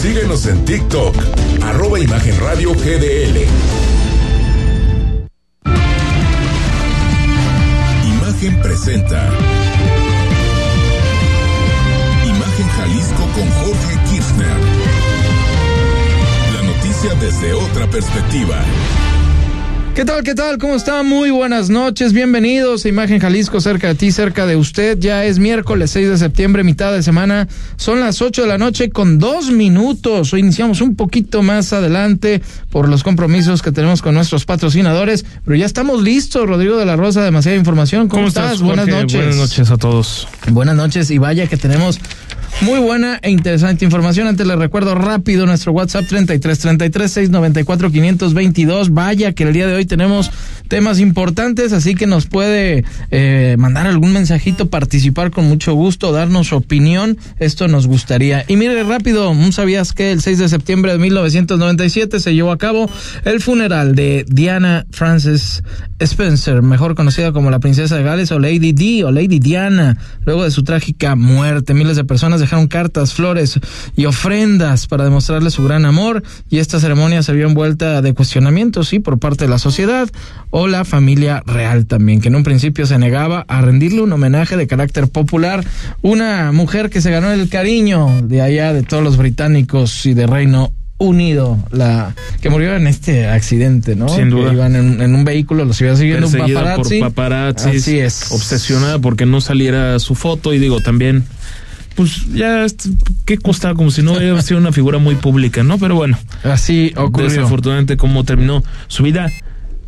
Síguenos en TikTok, arroba Imagen Radio GDL. Imagen presenta. Imagen Jalisco con Jorge Kirchner. La noticia desde otra perspectiva. ¿Qué tal? ¿Qué tal? ¿Cómo está? Muy buenas noches. Bienvenidos a Imagen Jalisco, cerca de ti, cerca de usted. Ya es miércoles 6 de septiembre, mitad de semana. Son las 8 de la noche con dos minutos. Hoy iniciamos un poquito más adelante por los compromisos que tenemos con nuestros patrocinadores. Pero ya estamos listos, Rodrigo de la Rosa. Demasiada información. ¿Cómo, estás? Buenas noches. Buenas noches a todos. Buenas noches y vaya que tenemos muy buena e interesante información. Antes les recuerdo rápido nuestro WhatsApp 33 33 694 522. Vaya que el día de hoy tenemos temas importantes, así que nos puede eh, mandar algún mensajito, participar con mucho gusto, darnos su opinión. Esto nos gustaría. Y mire rápido, ¿no sabías que el 6 de septiembre de 1997 se llevó a cabo el funeral de Diana Frances Spencer, mejor conocida como la princesa de Gales o Lady Di o Lady Diana, luego de su trágica muerte. Miles de personas dejaron cartas, flores y ofrendas para demostrarle su gran amor y esta ceremonia se vio envuelta de cuestionamientos, sí, por parte de la sociedad o la familia real también, que en un principio se negaba a rendirle un homenaje de carácter popular, una mujer que se ganó el cariño de allá de todos los británicos y de Reino Unido, la que murió en este accidente, ¿no? Sin duda. Que iban en, en un vehículo, los iba siguiendo un paparazzi. por paparazzi. Así es. Obsesionada porque no saliera su foto y digo también, pues ya, est- ¿qué costaba? Como si no hubiera sido una figura muy pública, ¿no? Pero bueno, Así ocurrió. desafortunadamente cómo terminó su vida.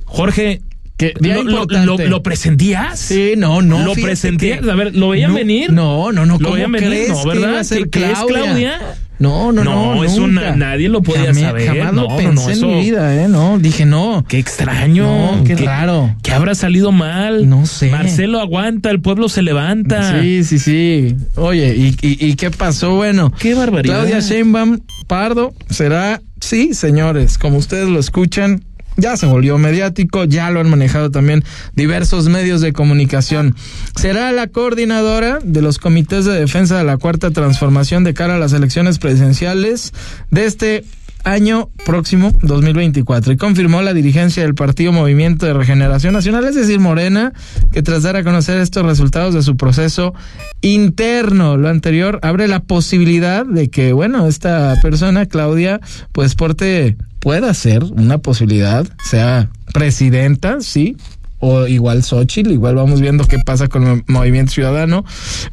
Jorge, Que ¿lo, lo, importante. lo- lo presentías? Sí, no, no. ¿Lo presentías? que- A ver, ¿lo veían No, venir? No, no, no. ¿Lo ¿Cómo veían venir? No, que ¿verdad? iba a ser ¿Que- que es Claudia? No, no, no. No, eso na- nadie lo podía Jamás- saber. Jamás No, lo no, pensé no, eso- en mi vida, ¿eh? No, dije no. Qué extraño. No, qué raro. ¿Qué habrá salido mal? No sé. Marcelo aguanta, el pueblo se levanta. Sí, sí, sí. Oye, ¿y, y, y qué pasó? Bueno, Qué barbaridad. Claudia Sheinbaum Pardo será, sí, señores, como ustedes lo escuchan, ya se volvió mediático, ya lo han manejado también diversos medios de comunicación. Será la coordinadora de los comités de defensa de la cuarta transformación de cara a las elecciones presidenciales de este año próximo 2024 y confirmó la dirigencia del Partido Movimiento de Regeneración Nacional, es decir, Morena, que tras dar a conocer estos resultados de su proceso interno, lo anterior abre la posibilidad de que, bueno, esta persona, Claudia, pues porte, pueda ser una posibilidad, sea presidenta, sí, o igual Xochitl, igual vamos viendo qué pasa con el movimiento ciudadano,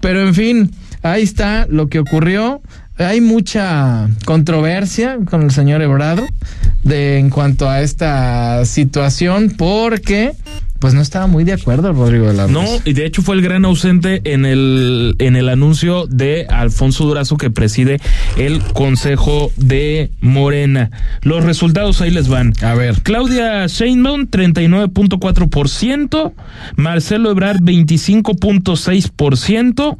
pero en fin, ahí está lo que ocurrió. Hay mucha controversia con el señor Ebrard de en cuanto a esta situación porque pues no estaba muy de acuerdo Rodrigo de la No, Rosa. y de hecho fue el gran ausente en el, en el anuncio de Alfonso Durazo que preside el Consejo de Morena. Los resultados ahí les van. A ver. Claudia Sheinbaum 39.4%, Marcelo Ebrard 25.6%.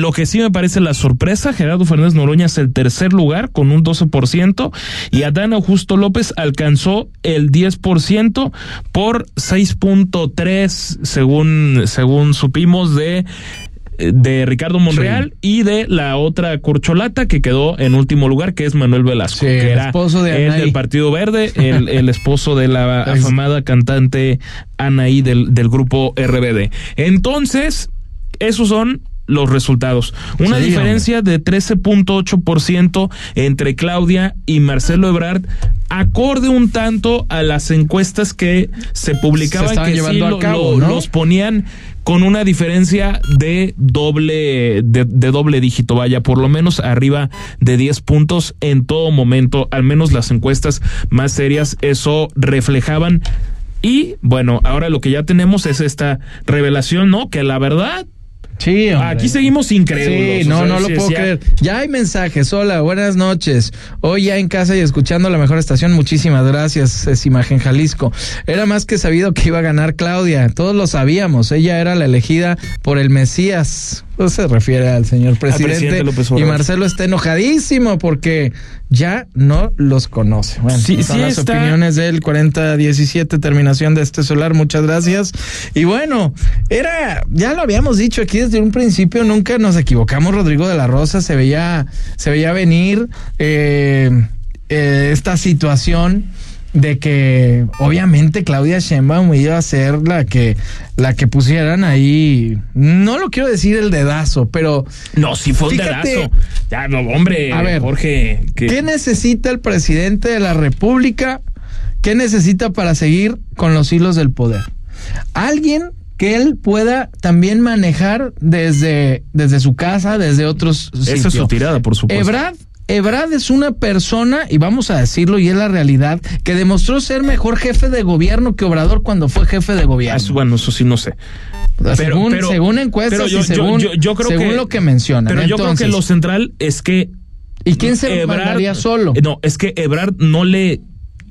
Lo que sí me parece la sorpresa, Gerardo Fernández Noroña es el tercer lugar con un 12% y Adán Augusto López alcanzó el 10% por 6.3 según según supimos de de Ricardo Monreal y de la otra corcholata que quedó en último lugar, que es Manuel Velasco, Sí, que el era esposo de el del Partido Verde, el, el esposo de la afamada cantante Anaí del, del grupo RBD. Entonces, esos son los resultados. Una Sí, diferencia de 13.8% entre Claudia y Marcelo Ebrard, acorde un tanto a las encuestas que se publicaban Se que sí llevando a lo- cabo, lo- ¿no? los ponían con una diferencia de doble de, de doble dígito, vaya, por lo menos arriba de 10 puntos en todo momento, al menos las encuestas más serias eso reflejaban y bueno, ahora lo que ya tenemos es esta revelación, ¿no? Que la verdad Sí, hombre. Aquí seguimos incrédulos. Sí, no, o sea, no lo sí, puedo sí, creer. Ya hay mensajes. Hola, buenas noches. Hoy ya en casa y escuchando la mejor estación. Muchísimas gracias, es Imagen Jalisco. Era más que sabido que iba a ganar Claudia. Todos lo sabíamos. Ella era la elegida por el Mesías. Se refiere al señor presidente, y. Marcelo está enojadísimo porque ya no los conoce. Bueno, Sí, son sí las está- opiniones del 4017 terminación de este solar. Muchas gracias. Y bueno, era ya lo habíamos dicho aquí desde un principio, nunca nos equivocamos. Rodrigo de la Rosa se veía se veía venir eh, eh, esta situación de que obviamente Claudia Sheinbaum iba a ser la que la que pusieran ahí no lo quiero decir el dedazo pero No, sí fue un Fíjate. dedazo. Ya, no, hombre, A ver, Jorge. ¿qué necesita el presidente de la República? ¿Qué necesita para seguir con los hilos del poder? Alguien que él pueda también manejar desde, desde su casa, desde otros Esa es su tirada, por supuesto. Ebrad, Ebrad es una persona, y vamos a decirlo, y es la realidad, que demostró ser mejor jefe de gobierno que Obrador cuando fue jefe de Ah, gobierno. eso- bueno, eso sí no sé. pero- según, pero- según encuestas pero yo- y según, yo- yo creo según que- lo que mencionan. Pero yo creo que lo central es que. ¿Y quién se Ebrard- mandaría solo? No, es que Ebrard no le,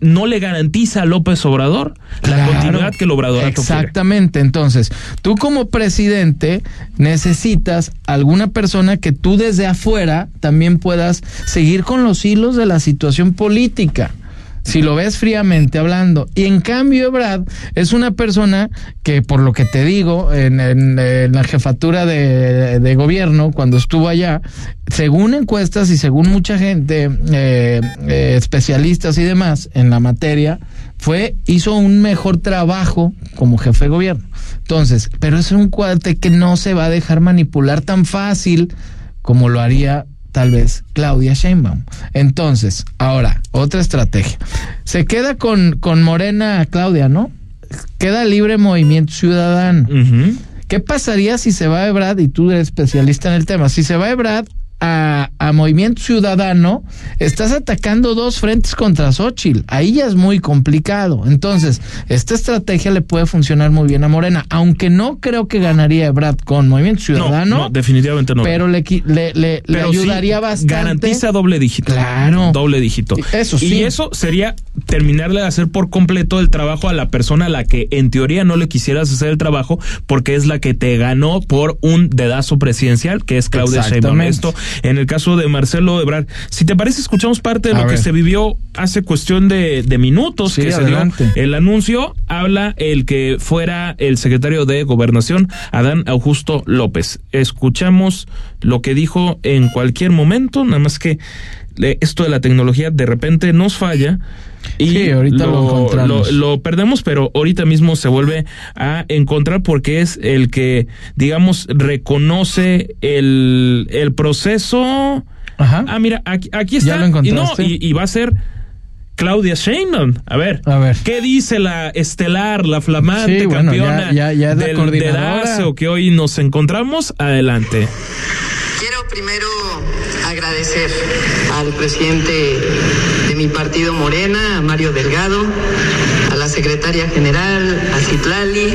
no le garantiza a López Obrador la Claro. continuidad que el Obrador Exactamente. Entonces, tú como presidente necesitas alguna persona que tú desde afuera también puedas seguir con los hilos de la situación política. Si lo ves fríamente hablando. Y en cambio, Ebrad es una persona que, por lo que te digo, en, la jefatura de, de gobierno, cuando estuvo allá, según encuestas y según mucha gente, eh, eh, especialistas y demás en la materia, fue, hizo un mejor trabajo como jefe de gobierno. Entonces, pero es un cuate que no se va a dejar manipular tan fácil como lo haría tal vez Claudia Sheinbaum. Entonces, ahora, otra estrategia. Se queda con, con Morena Claudia, ¿no? Queda libre movimiento ciudadano. ¿Qué pasaría si se va Ebrad, y tú eres especialista en el tema, si se va Ebrad a, a Movimiento Ciudadano, estás atacando dos frentes contra Xochitl. Ahí ya es muy complicado. Entonces, esta estrategia le puede funcionar muy bien a Morena, aunque no creo que ganaría Ebrad con Movimiento No, Ciudadano, no, definitivamente no. pero le, le, le- le Pero sí, ayudaría bastante. Garantiza doble dígito. Claro. Doble dígito. Eso sí. Y eso sería terminarle de hacer por completo el trabajo a la persona a la que en teoría no le quisieras hacer el trabajo porque es la que te ganó por un dedazo presidencial, que es Claudia Sheinbaum. Esto en el caso de Marcelo Ebrard. Si te parece, escuchamos parte de A lo que se vivió hace cuestión de, de minutos Sí, que se dio el anuncio. Habla el que fuera el secretario de Gobernación, Adán Augusto López. Escuchamos lo que dijo en cualquier momento, nada más que esto de la tecnología de repente nos falla. Y Sí, ahorita lo encontramos. lo- lo perdemos, pero ahorita mismo se vuelve a encontrar porque es el que, digamos, reconoce el, el proceso. Ajá. Ah, mira, aquí, aquí está. ¿Ya lo y, no, encontraste? y, y va a ser Claudia Sheinbaum. A ver. A ver. ¿Qué dice la estelar, la flamante Sí, bueno, campeona ya- ya- ya es la del coordinadora. que hoy nos encontramos? Adelante. Quiero primero agradecer al presidente de mi partido Morena, a Mario Delgado, a la secretaria general, a Citlali,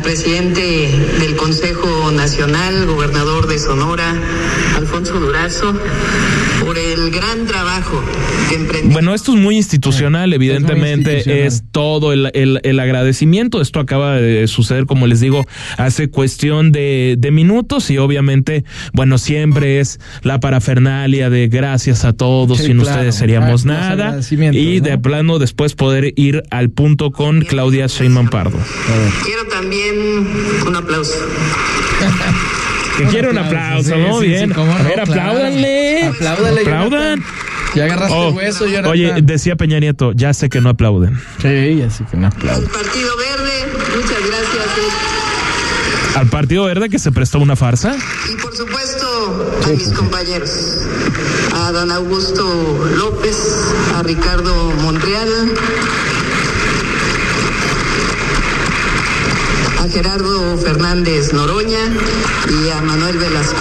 al presidente del Consejo Nacional, gobernador de Sonora, Alfonso Durazo, por el gran trabajo que emprendió. Bueno, esto es muy institucional, evidentemente, es, institucional. todo el, el- el agradecimiento. Esto acaba de suceder, como les digo, hace cuestión de, de minutos y obviamente, bueno, siempre es la parafernalia de gracias a todos, Sí, sin claro. ustedes seríamos Ah, los nada. Y ¿no? de plano después poder ir al punto con Claudia Sheinbaum Pardo. Quiero también un aplauso. Que quiere un aplauso, sí, ¿no? sí, Bien. sí, cómo a no, ver, apláudanle. Apláudale, Aplaudan. Ya agarraste Oh, el hueso, Jonathan. oye, decía Peña Nieto, ya sé que no aplauden. Sí, así que no aplaudo. Al Partido Verde, muchas gracias. eh. Al Partido Verde que se prestó una farsa. Y por supuesto a mis compañeros, a don Augusto López, a Ricardo Monreal, Gerardo Fernández Noroña y a Manuel Velasco.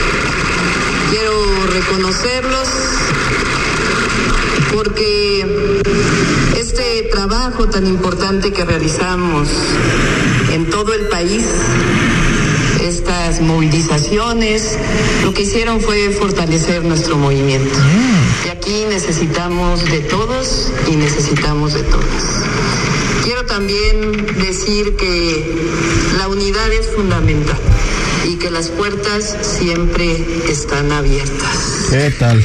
Quiero reconocerlos porque este trabajo tan importante que realizamos en todo el país estas movilizaciones, lo que hicieron fue fortalecer nuestro movimiento. Y aquí necesitamos de todos y necesitamos de todas. Quiero también decir que la unidad es fundamental. y que las puertas siempre están abiertas. ¿Qué tal?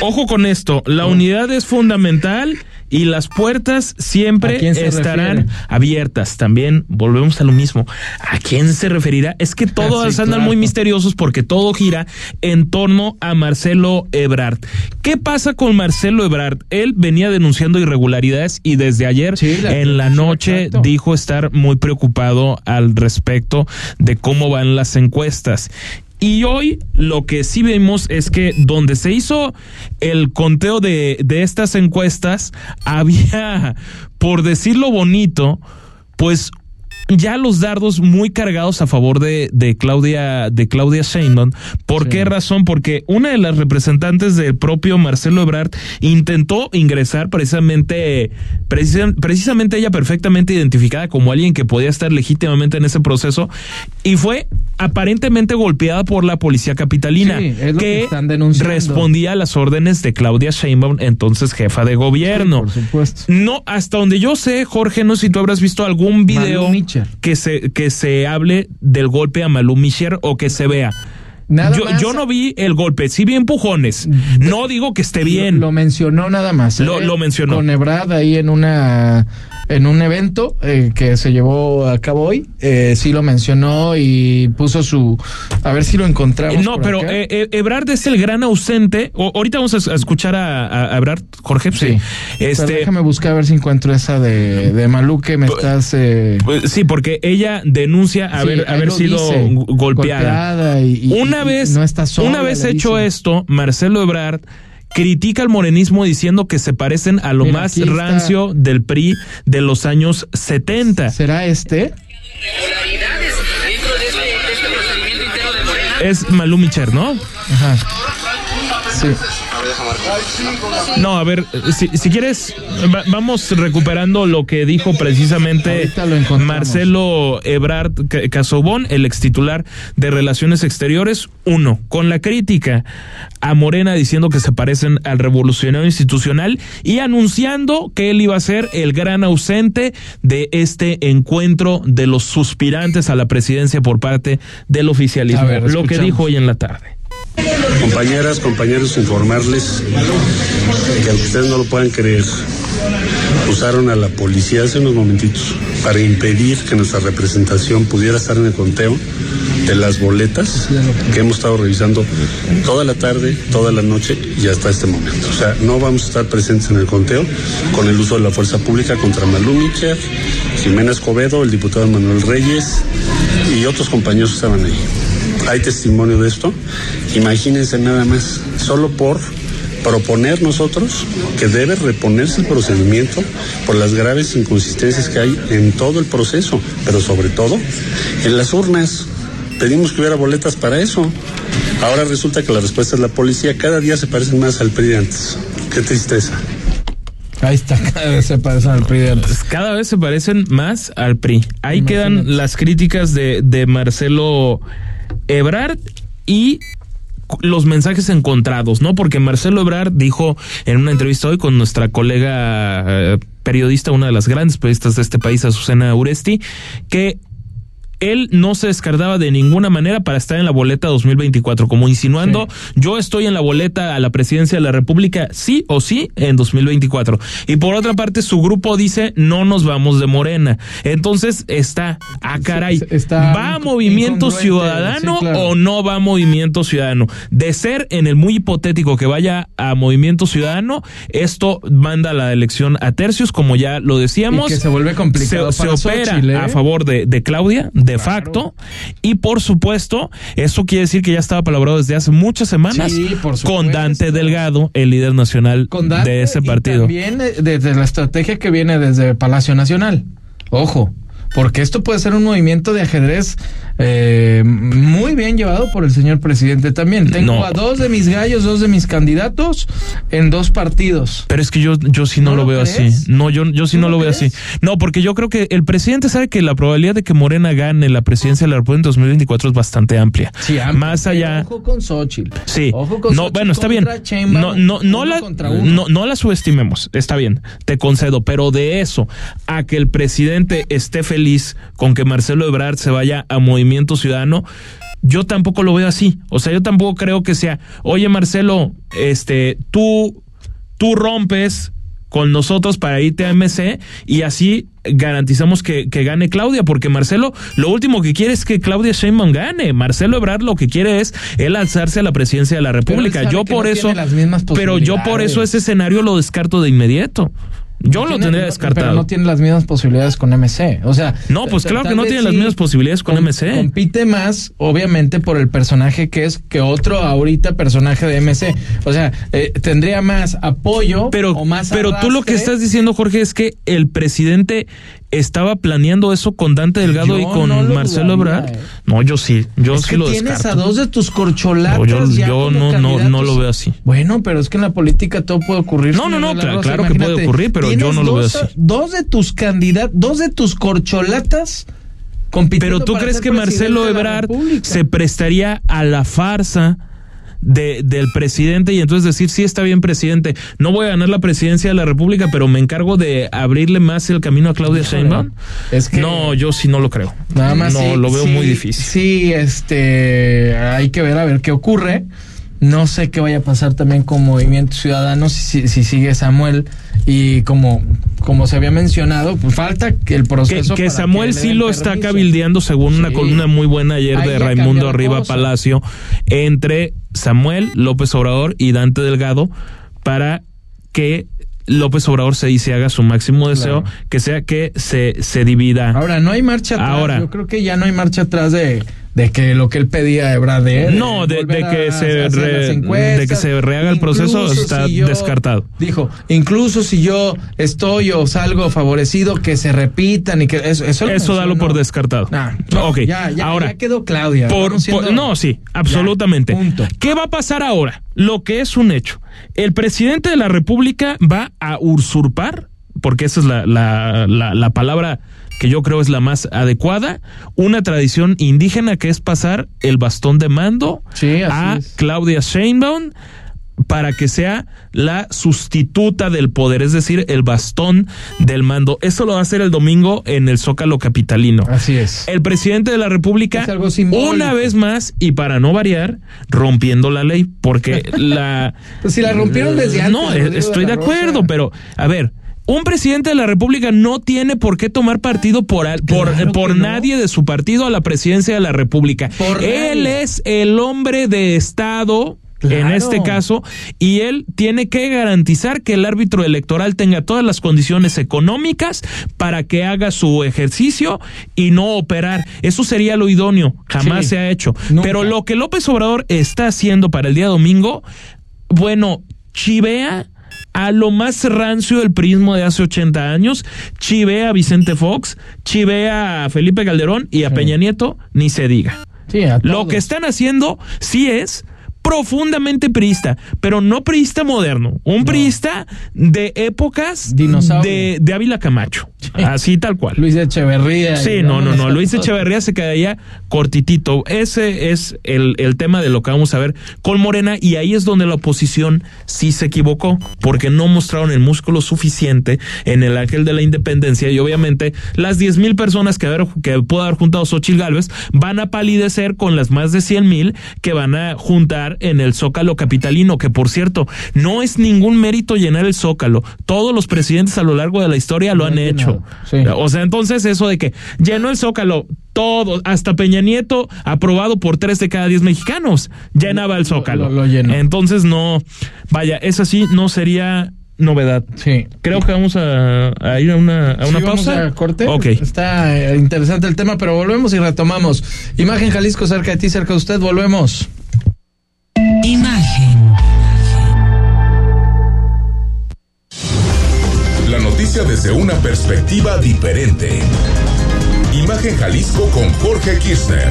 Ojo con esto, la unidad es fundamental y las puertas siempre estarán abiertas. También volvemos a lo mismo. ¿A quién se referirá? Es que todos andan muy misteriosos porque todo gira en torno a Marcelo Ebrard. ¿Qué pasa con Marcelo Ebrard? Él venía denunciando irregularidades y desde ayer en la noche dijo estar muy preocupado al respecto de cómo van las encuestas. Y hoy lo que sí vemos es que donde se hizo el conteo de, de estas encuestas, había, por decirlo bonito, pues ya los dardos muy cargados a favor de, de Claudia de Claudia Sheinbaum. ¿Por qué razón? Porque una de las representantes del propio Marcelo Ebrard intentó ingresar precisamente precisamente ella perfectamente identificada como alguien que podía estar legítimamente en ese proceso y fue aparentemente golpeada por la policía capitalina que, respondía a las órdenes de Claudia Sheinbaum, entonces jefa de gobierno. por supuesto. No, hasta donde yo sé, Jorge, no sé si tú habrás visto algún video que se, que se hable del golpe a Malú Micher o que se vea. yo, yo no vi el golpe, sí vi empujones. No digo que esté bien. Lo, mencionó nada más. Lo, ¿eh? lo mencionó. Con Ebrad ahí en una en un evento eh, que se llevó a cabo hoy. Eh, sí lo mencionó y puso su. A ver si lo encontramos. No, pero eh, Ebrard es el gran ausente. ahorita vamos a, escuchar a, Ebrard, Jorge. Sí. Este, déjame buscar a ver si encuentro esa de, de Malú que me pues, estás. Pues, sí, porque ella denuncia haber, haber sido golpeada. y, una vez, no está sola, una vez hecho esto, Marcelo Ebrard critica al morenismo diciendo que se parecen a lo más rancio del PRI de los años 70. ¿Será este? Es Malú Micher, ¿no? Ajá. Sí. No, a ver, si, quieres, vamos recuperando lo que dijo precisamente Marcelo Ebrard Casobón, el ex titular de Relaciones Exteriores. Uno, con la crítica a Morena diciendo que se parecen al revolucionario institucional y anunciando que él iba a ser el gran ausente de este encuentro de los suspirantes a la presidencia por parte del oficialismo. lo que dijo hoy en la tarde. Compañeras, compañeros, informarles que aunque ustedes no lo puedan creer, usaron a la policía hace unos momentitos para impedir que nuestra representación pudiera estar en el conteo de las boletas que hemos estado revisando toda la tarde, toda la noche y hasta este momento. O sea, no vamos a estar presentes en el conteo con el uso de la fuerza pública contra Malú Micher, Jimena Escobedo, el diputado Manuel Reyes y otros compañeros que estaban ahí hay testimonio de esto. Imagínense nada más, solo por proponer nosotros que debe reponerse el procedimiento por las graves inconsistencias que hay en todo el proceso, pero sobre todo en las urnas. Pedimos que hubiera boletas para eso. Ahora resulta que la respuesta es la policía. Cada día se parecen más al PRI antes. Qué tristeza. Ahí está, cada vez se parecen al PRI antes. Cada vez se parecen más al PRI. Ahí quedan las críticas de, de Marcelo Ebrard y los mensajes encontrados, ¿no? Porque Marcelo Ebrard dijo en una entrevista hoy con nuestra colega eh, periodista, una de las grandes periodistas de este país, Azucena Uresti, que él no se descartaba de ninguna manera para estar en la boleta 2024, como insinuando, yo estoy en la boleta a la presidencia de la República, sí o sí, en 2024. Y por otra parte, su grupo dice, no nos vamos de Morena. Entonces está, ah, caray, ¿va a Movimiento Ciudadano o no va a Movimiento Ciudadano? De ser en el muy hipotético que vaya a Movimiento Ciudadano, esto manda la elección a tercios, como ya lo decíamos. que se vuelve complicado. Se, opera ¿eh? a favor de, de Claudia, de facto. Y por supuesto, eso quiere decir que ya estaba palabrado desde hace muchas semanas con Dante Delgado, el líder nacional de ese partido. Y también eh, desde la estrategia que viene desde Palacio Nacional. Ojo, porque esto puede ser un movimiento de ajedrez eh, muy bien llevado por el señor presidente también. Tengo a dos de mis gallos, dos de mis candidatos en dos partidos. Pero es que yo, yo sí no, lo, veo así. No, yo, yo sí no lo, veo así. No, porque yo creo que el presidente sabe que la probabilidad de que Morena gane la presidencia de la República en 2024 es bastante amplia. Sí, Más allá. Ojo con Xochitl. Sí. Ojo con no, bueno, está bien. no, no, no, la, no, no la subestimemos. Está bien. Te concedo. Pero de eso a que el presidente esté feliz feliz con que Marcelo Ebrard se vaya a Movimiento Ciudadano. Yo tampoco lo veo así. O sea, yo tampoco creo que sea, oye Marcelo, este, tú, tú rompes con nosotros para irte a MC y así garantizamos que, que, gane Claudia, porque Marcelo lo último que quiere es que Claudia Sheinbaum gane. Marcelo Ebrard lo que quiere es él alzarse a la presidencia de la República. Yo por no eso, pero yo por eso ese escenario lo descarto de inmediato. Yo lo tendría descartado. Pero no tiene las mismas posibilidades con MC. O sea. No, pues claro que no tiene las mismas posibilidades con MC. Compite más, obviamente, por el personaje que es que otro ahorita personaje de MC. O sea, eh, tendría más apoyo pero, o más. Pero tú lo que estás diciendo, Jorge, es que el presidente estaba planeando eso con Dante Delgado y con Marcelo Ebrard. Eh. No, yo sí, yo es sí que lo tienes descarto. a dos de tus corcholatas. No, yo ya yo como no, no, no lo veo así. Bueno, pero es que en la política todo puede ocurrir. No, no, no, claro, claro que puede ocurrir, pero yo no lo veo así. Dos de tus candidatos, dos de tus corcholatas Pero tú crees que Marcelo Ebrard se prestaría a la farsa de, del presidente y entonces decir, sí está bien presidente, no voy a ganar la presidencia de la República, pero me encargo de abrirle más el camino a Claudia Sheinbaum? es que- No, yo sí no lo creo. Nada más No, sí, lo veo sí, muy difícil. Sí, este, hay que ver a ver qué ocurre. No sé qué vaya a pasar también con Movimiento Ciudadano si, si, si sigue Samuel y como como se había mencionado, pues falta que el proceso que Samuel que sí lo está cabildeando según una columna muy buena ayer Ahí de Raimundo Arriba. Palacio entre Samuel López Obrador y Dante Delgado para que López Obrador se dice haga su máximo deseo, Claro. que sea que se, se divida. Ahora no hay marcha atrás. Ahora. Yo creo que ya no hay marcha atrás de, de que lo que él pedía Ebrard de él, No, de- que a se re- de que se rehaga el proceso, está si descartado. Dijo, incluso si yo estoy o salgo favorecido, que se repitan y que eso Eso, lo Eso dalo por descartado. Nah, no, ok, ya, ya, ahora ya quedó Claudia. Por, por- no, sí, absolutamente. Ya, punto. ¿Qué va a pasar ahora? Lo que es un hecho. El presidente de la República va a usurpar, porque esa es la, la, la, la palabra que yo creo es la más adecuada, una tradición indígena que es pasar el bastón de mando Sí, a es. Claudia Sheinbaum para que sea la sustituta del poder, es decir, el bastón del mando. Eso lo va a hacer el domingo en el Zócalo Capitalino. Así es. El presidente de la República, una vez más, y para no variar, rompiendo la ley, porque la... Pues si la rompieron desde antes, No, eh, de estoy de acuerdo, Rosa. pero, a ver, un presidente de la República no tiene por qué tomar partido por, al- por, Claro por que no. nadie de su partido a la presidencia de la República. Por Él nadie. es el hombre de Estado. En este caso, y él tiene que garantizar que el árbitro electoral tenga todas las condiciones económicas para que haga su ejercicio y no operar. Eso sería lo idóneo, jamás Sí. se ha hecho. Nunca. Pero lo que López Obrador está haciendo para el día domingo, bueno, chivea a lo más rancio del prismo de hace 80 años, chivea a Vicente Fox, chivea a Felipe Calderón y a Peña Nieto, ni se diga. Sí, Lo que están haciendo sí es profundamente priista, pero no priista moderno, un priista de épocas Dinosaurio. de, de Ávila Camacho, así tal cual. Luis Echeverría. Sí, no, no, no. Luis Echeverría se quedaría cortitito. Ese es el, el tema de lo que vamos a ver con Morena y ahí es donde la oposición sí se equivocó porque no mostraron el músculo suficiente en el ángel de la independencia y obviamente las 10 mil personas que, haber, que pudo haber juntado Xochitl Gálvez van a palidecer con las más de 100 mil que van a juntar en el Zócalo Capitalino, que por cierto, no es ningún mérito llenar el Zócalo. Todos los presidentes a lo largo de la historia lo han hecho. Sí. O sea, entonces eso de que llenó el Zócalo, todo, hasta Peña Nieto, aprobado por tres de cada diez mexicanos, llenaba el Zócalo. lo- lo llenó. Entonces no, vaya, eso sí no sería novedad. Sí. Creo que vamos a, a ir a una, a una Sí, vamos pausa. a corte. Ok. Está eh, interesante el tema, pero volvemos y retomamos. Imagen Jalisco cerca de ti, cerca de usted, volvemos. Imagen. Desde una perspectiva diferente. Imagen Jalisco con Jorge Kirchner.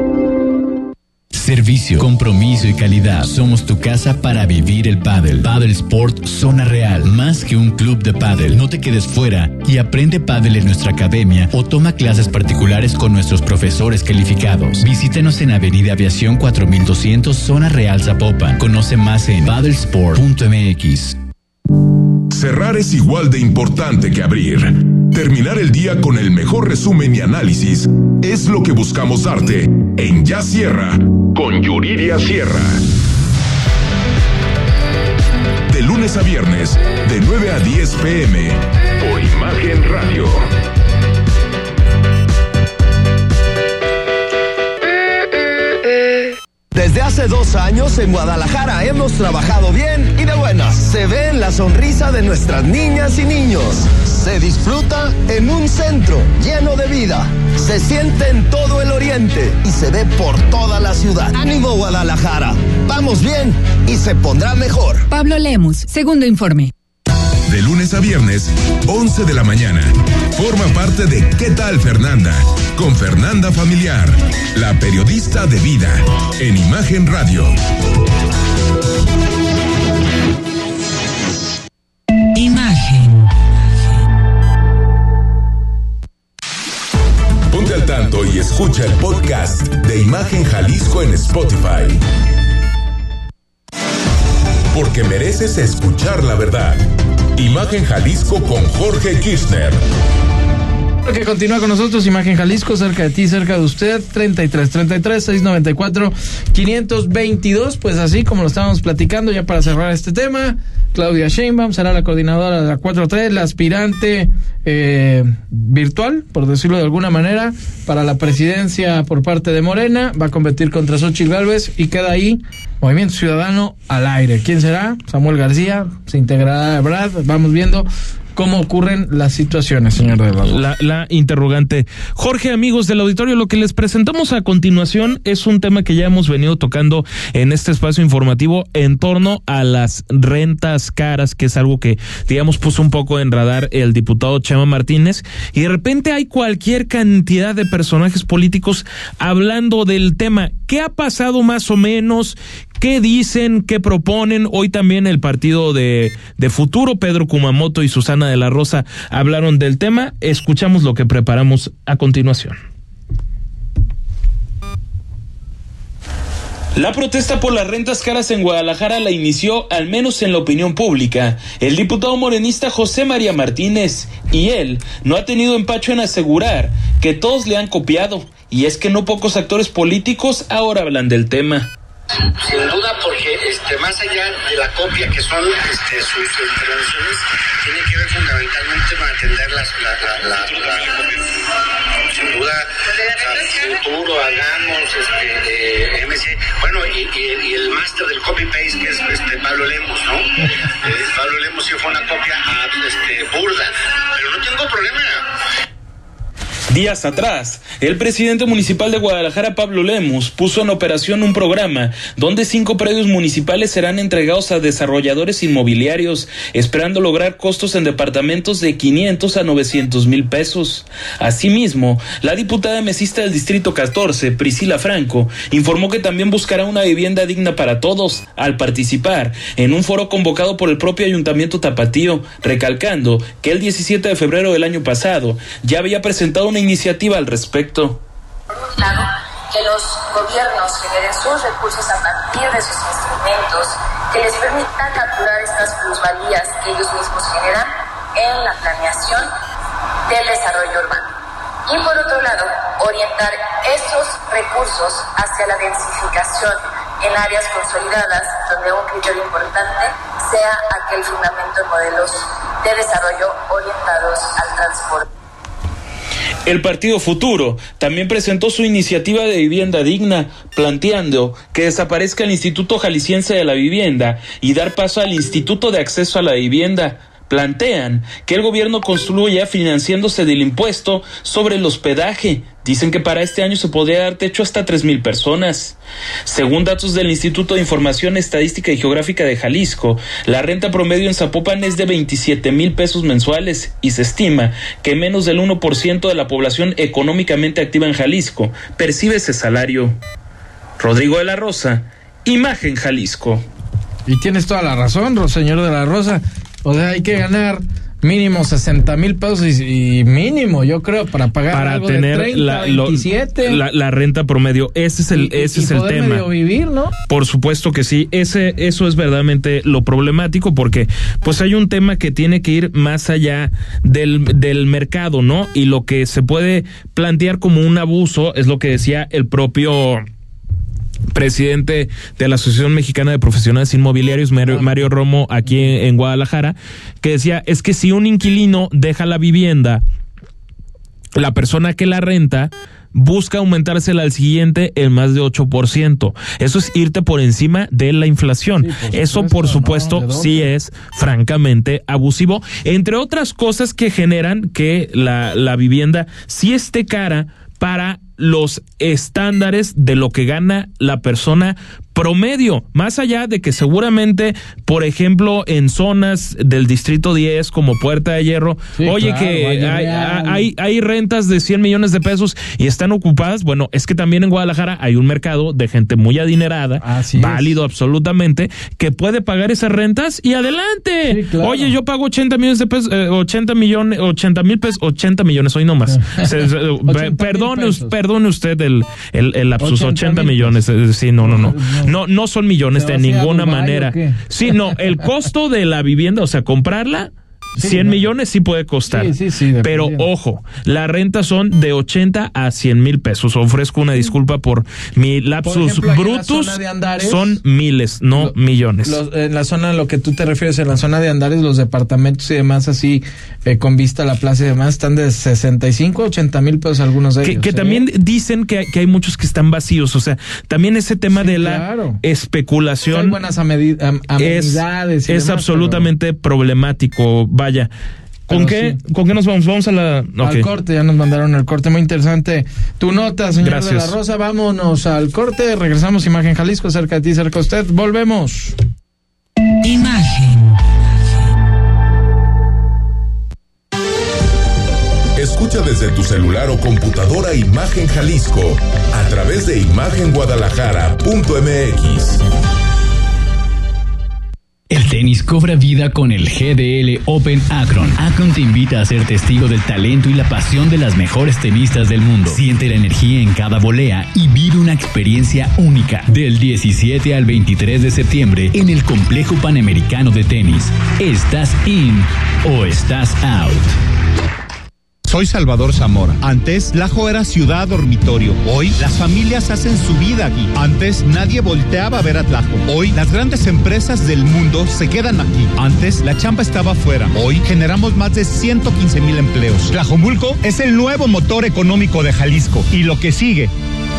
Servicio, compromiso y calidad. Somos tu casa para vivir el pádel. Paddle Sport Zona Real. Más que un club de pádel. No te quedes fuera y aprende pádel en nuestra academia o toma clases particulares con nuestros profesores calificados. Visítenos en Avenida Aviación 4200 Zona Real Zapopan. Conoce más en paddlesport.mx. Cerrar es igual de importante que abrir. Terminar el día con el mejor resumen y análisis es lo que buscamos darte en Ya Sierra con Yuridia Sierra. De lunes a viernes, de 9 a 10 pm, por Imagen Radio. Desde hace dos años en Guadalajara hemos trabajado bien y de buenas. Se ve en la sonrisa de nuestras niñas y niños. Se disfruta en un centro lleno de vida. Se siente en todo el oriente y se ve por toda la ciudad. Ánimo Guadalajara. Vamos bien y se pondrá mejor. Pablo Lemus, segundo informe. De lunes a viernes, 11 de la mañana. Forma parte de ¿Qué tal Fernanda? Con Fernanda Familiar, la periodista de vida, en Imagen Radio. Y escucha el podcast de Imagen Jalisco en Spotify. Porque mereces escuchar la verdad. Imagen Jalisco con Jorge Kirchner. Que continúa con nosotros, Imagen Jalisco, cerca de ti, cerca de usted, 33 33 694 522. Pues así como lo estábamos platicando, ya para cerrar este tema, Claudia Sheinbaum será la coordinadora de la 4-3, la aspirante eh, virtual, por decirlo de alguna manera, para la presidencia por parte de Morena. Va a competir contra Xochitl Gálvez y queda ahí Movimiento Ciudadano al aire. ¿Quién será? Samuel García, se integrará Brad, vamos viendo cómo ocurren las situaciones, señor de la, la, interrogante. Jorge, amigos del auditorio, lo que les presentamos a continuación es un tema que ya hemos venido tocando en este espacio informativo en torno a las rentas caras, que es algo que, digamos, puso un poco en radar el diputado Chema Martínez. Y de repente hay cualquier cantidad de personajes políticos hablando del tema. ¿Qué ha pasado más o menos? ¿Qué dicen? ¿Qué proponen? Hoy también el partido de, de Futuro, Pedro Kumamoto y Susana de la Rosa hablaron del tema. Escuchamos lo que preparamos a continuación. La protesta por las rentas caras en Guadalajara la inició, al menos en la opinión pública, el diputado morenista José María Martínez, y él no ha tenido empacho en asegurar que todos le han copiado, y es que no pocos actores políticos ahora hablan del tema. Sin duda, porque este, más allá de la copia que son este, sus intervenciones, tiene que ver fundamentalmente con atender las, la, la, sin duda, a futuro, hagamos, este, eh, MC, bueno, y, el máster del copy-paste que es este, Pablo Lemos, ¿no? Eh, Pablo Lemos sí fue una copia este, burda, pero no tengo problema. Días atrás, el presidente municipal de Guadalajara, Pablo Lemus, puso en operación un programa donde cinco predios municipales serán entregados a desarrolladores inmobiliarios, esperando lograr costos en departamentos de 500 a 900 mil pesos. Asimismo, la diputada mesista del Distrito 14, Priscila Franco, informó que también buscará una vivienda digna para todos, al participar en un foro convocado por el propio Ayuntamiento Tapatío, recalcando que el 17 de febrero del año pasado ya había presentado una iniciativa al respecto. Que los gobiernos generen sus recursos a partir de sus instrumentos, que les permitan capturar estas plusvalías que ellos mismos generan en la planeación del desarrollo urbano. Y por otro lado, orientar esos recursos hacia la densificación en áreas consolidadas, donde un criterio importante sea aquel fundamento en modelos de desarrollo orientados al transporte. El Partido Futuro también presentó su iniciativa de vivienda digna, planteando que desaparezca el Instituto Jalisciense de la Vivienda y dar paso al Instituto de Acceso a la Vivienda plantean que el gobierno construya financiándose del impuesto sobre el hospedaje. Dicen que para este año se podría dar techo hasta tres mil personas. Según datos del Instituto de Información Estadística y Geográfica de Jalisco, la renta promedio en Zapopan es de 27 mil pesos mensuales y se estima que menos del 1% de la población económicamente activa en Jalisco percibe ese salario. Rodrigo de la Rosa, Imagen Jalisco. Y tienes toda la razón, señor de la Rosa. O sea, hay que ganar mínimo 60 mil pesos y, mínimo, yo creo, para pagar para algo tener de 30, la, 27. la, la renta promedio. Ese es el, y, ese y es el tema. medio vivir, ¿no? Por supuesto que sí, ese, eso es verdaderamente lo problemático porque pues hay un tema que tiene que ir más allá del, del mercado, ¿no? Y lo que se puede plantear como un abuso es lo que decía el propio presidente de la Asociación Mexicana de Profesionales Inmobiliarios, Mario, Mario Romo, aquí en, en Guadalajara, que decía, es que si un inquilino deja la vivienda, la persona que la renta busca aumentársela al siguiente en más de 8%. Eso es irte por encima de la inflación. Eso, por supuesto, ¿de sí es francamente abusivo. Entre otras cosas que generan que la, la vivienda sí esté cara para los estándares de lo que gana la persona promedio, más allá de que seguramente, por ejemplo, en zonas del distrito 10 como Puerta de Hierro, Sí, oye claro, que hay, hay, hay rentas de 100 millones de pesos y están ocupadas, bueno, es que también en Guadalajara hay un mercado de gente muy adinerada, Así es. válido absolutamente, que puede pagar esas rentas y adelante. Sí, claro. Oye, yo pago 80 millones de pesos, eh, 80 millones, 80 mil pesos, 80 millones, hoy no más. Se- se- 80 mil perdone, perdone usted el, el, el lapsus, 80 80 mil millones. eh, Sí, no, no, no. No, no son millones ¿Te de ninguna manera. Sí, no, el costo de la vivienda, o sea, comprarla. Sí, 100 no. millones sí puede costar. Sí, sí, sí, pero ojo, las rentas son de 80 a 100 mil pesos. Ofrezco una disculpa por mi lapsus ejemplo, la brutus. zona de Andares, son miles, no Lo- millones. Los- en la zona a lo que tú te refieres, en la zona de Andares, los departamentos y demás, así, eh, con vista a la plaza y demás, están de 65, 80 mil pesos algunos de que, ellos. que ¿eh? también dicen que, que hay muchos que están vacíos. O sea, también ese tema de la claro. especulación Hay buenas es, amenidades. y es demás, absolutamente problemático. Vaya. ¿Con qué, sí. ¿Con qué nos vamos? Vamos a la. Al corte, ya nos mandaron el corte, muy interesante. Tu nota, señor de Gracias. la Rosa, vámonos al corte, regresamos, Imagen Jalisco, cerca de ti, cerca de usted, volvemos. Imagen. Escucha desde tu celular o computadora Imagen Jalisco a través de imagenguadalajara.mx. El tenis cobra vida con el GDL Open Akron. Akron te invita a ser testigo del talento y la pasión de las mejores tenistas del mundo. Siente la energía en cada volea y vive una experiencia única del 17 al 23 de septiembre en el Complejo Panamericano de Tenis. ¿Estás in o estás out? Soy Salvador Zamora. Antes, Lajo era ciudad dormitorio. Hoy, las familias hacen su vida aquí. Antes, nadie volteaba a ver a Tlajo. Hoy, las grandes empresas del mundo se quedan aquí. Antes, la chamba estaba afuera. Hoy, generamos más de 115 mil empleos. Tlajomulco es el nuevo motor económico de Jalisco. Y lo que sigue,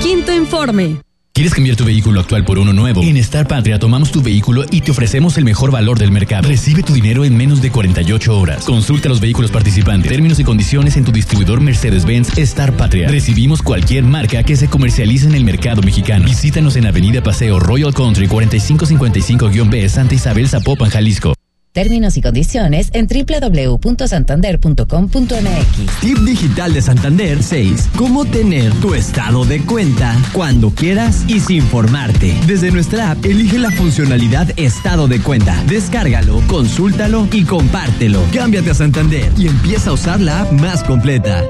Quinto informe. ¿Quieres cambiar tu vehículo actual por uno nuevo? En Star Patria tomamos tu vehículo y te ofrecemos el mejor valor del mercado. Recibe tu dinero en menos de 48 horas. Consulta los vehículos participantes, términos y condiciones en tu distribuidor Mercedes-Benz Star Patria. Recibimos cualquier marca que se comercialice en el mercado mexicano. Visítanos en Avenida Paseo Royal Country 4555-B Santa Isabel Zapopan, Jalisco. Términos y condiciones en www.santander.com.mx. Tip digital de Santander 6. Cómo tener tu estado de cuenta cuando quieras y sin formarte. Desde nuestra app, elige la funcionalidad Estado de cuenta. Descárgalo, consúltalo y compártelo. Cámbiate a Santander y empieza a usar la app más completa.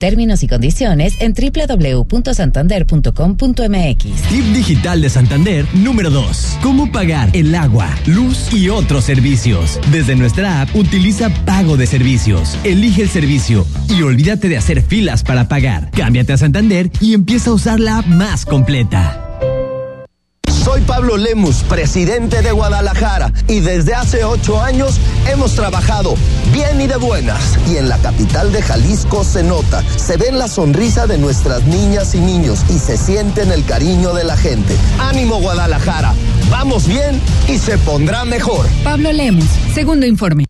Términos y condiciones en www.santander.com.mx. Tip digital de Santander número 2. Cómo pagar el agua, luz y otros servicios. Desde nuestra app, utiliza pago de servicios. Elige el servicio y olvídate de hacer filas para pagar. Cámbiate a Santander y empieza a usar la app más completa. Soy Pablo Lemus, presidente de Guadalajara, y desde hace ocho años hemos trabajado bien y de buenas. Y en la capital de Jalisco se nota, se ve en la sonrisa de nuestras niñas y niños y se siente en el cariño de la gente. Ánimo Guadalajara, vamos bien y se pondrá mejor. Pablo Lemos, segundo informe.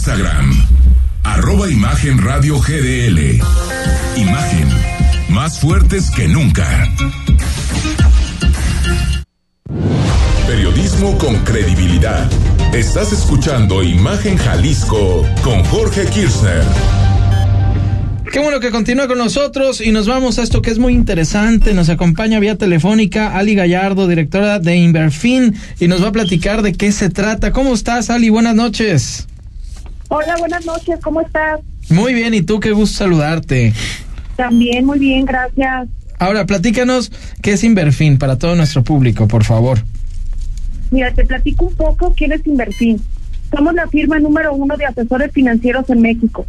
Instagram, arroba Imagen Radio GDL. Imagen, más fuertes que nunca. Periodismo con credibilidad. Estás escuchando Imagen Jalisco con Jorge Kirchner. Qué bueno que continúa con nosotros y nos vamos a esto que es muy interesante. Nos acompaña vía telefónica Ali Gallardo, directora de Inverfin, y nos va a platicar de qué se trata. ¿Cómo estás, Ali? Buenas noches. Hola, buenas noches, ¿cómo estás? Muy bien, ¿y tú? Qué gusto saludarte. También muy bien, gracias. Ahora, platícanos qué es Inverfin para todo nuestro público, por favor. Mira, te platico un poco quién es Inverfin. Somos la firma número uno de asesores financieros en México.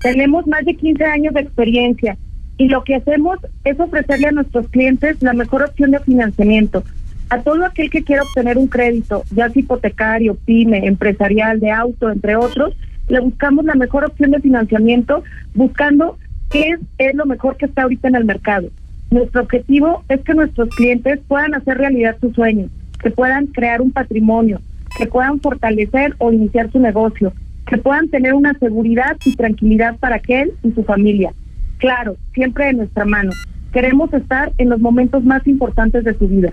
Tenemos más de 15 años de experiencia y lo que hacemos es ofrecerle a nuestros clientes la mejor opción de financiamiento. A todo aquel que quiera obtener un crédito, ya sea hipotecario, pyme, empresarial, de auto, entre otros, le buscamos la mejor opción de financiamiento buscando qué es, lo mejor que está ahorita en el mercado. Nuestro objetivo es que nuestros clientes puedan hacer realidad sus sueños, que puedan crear un patrimonio, que puedan fortalecer o iniciar su negocio, que puedan tener una seguridad y tranquilidad para aquel y su familia. Claro, siempre de nuestra mano. Queremos estar en los momentos más importantes de su vida.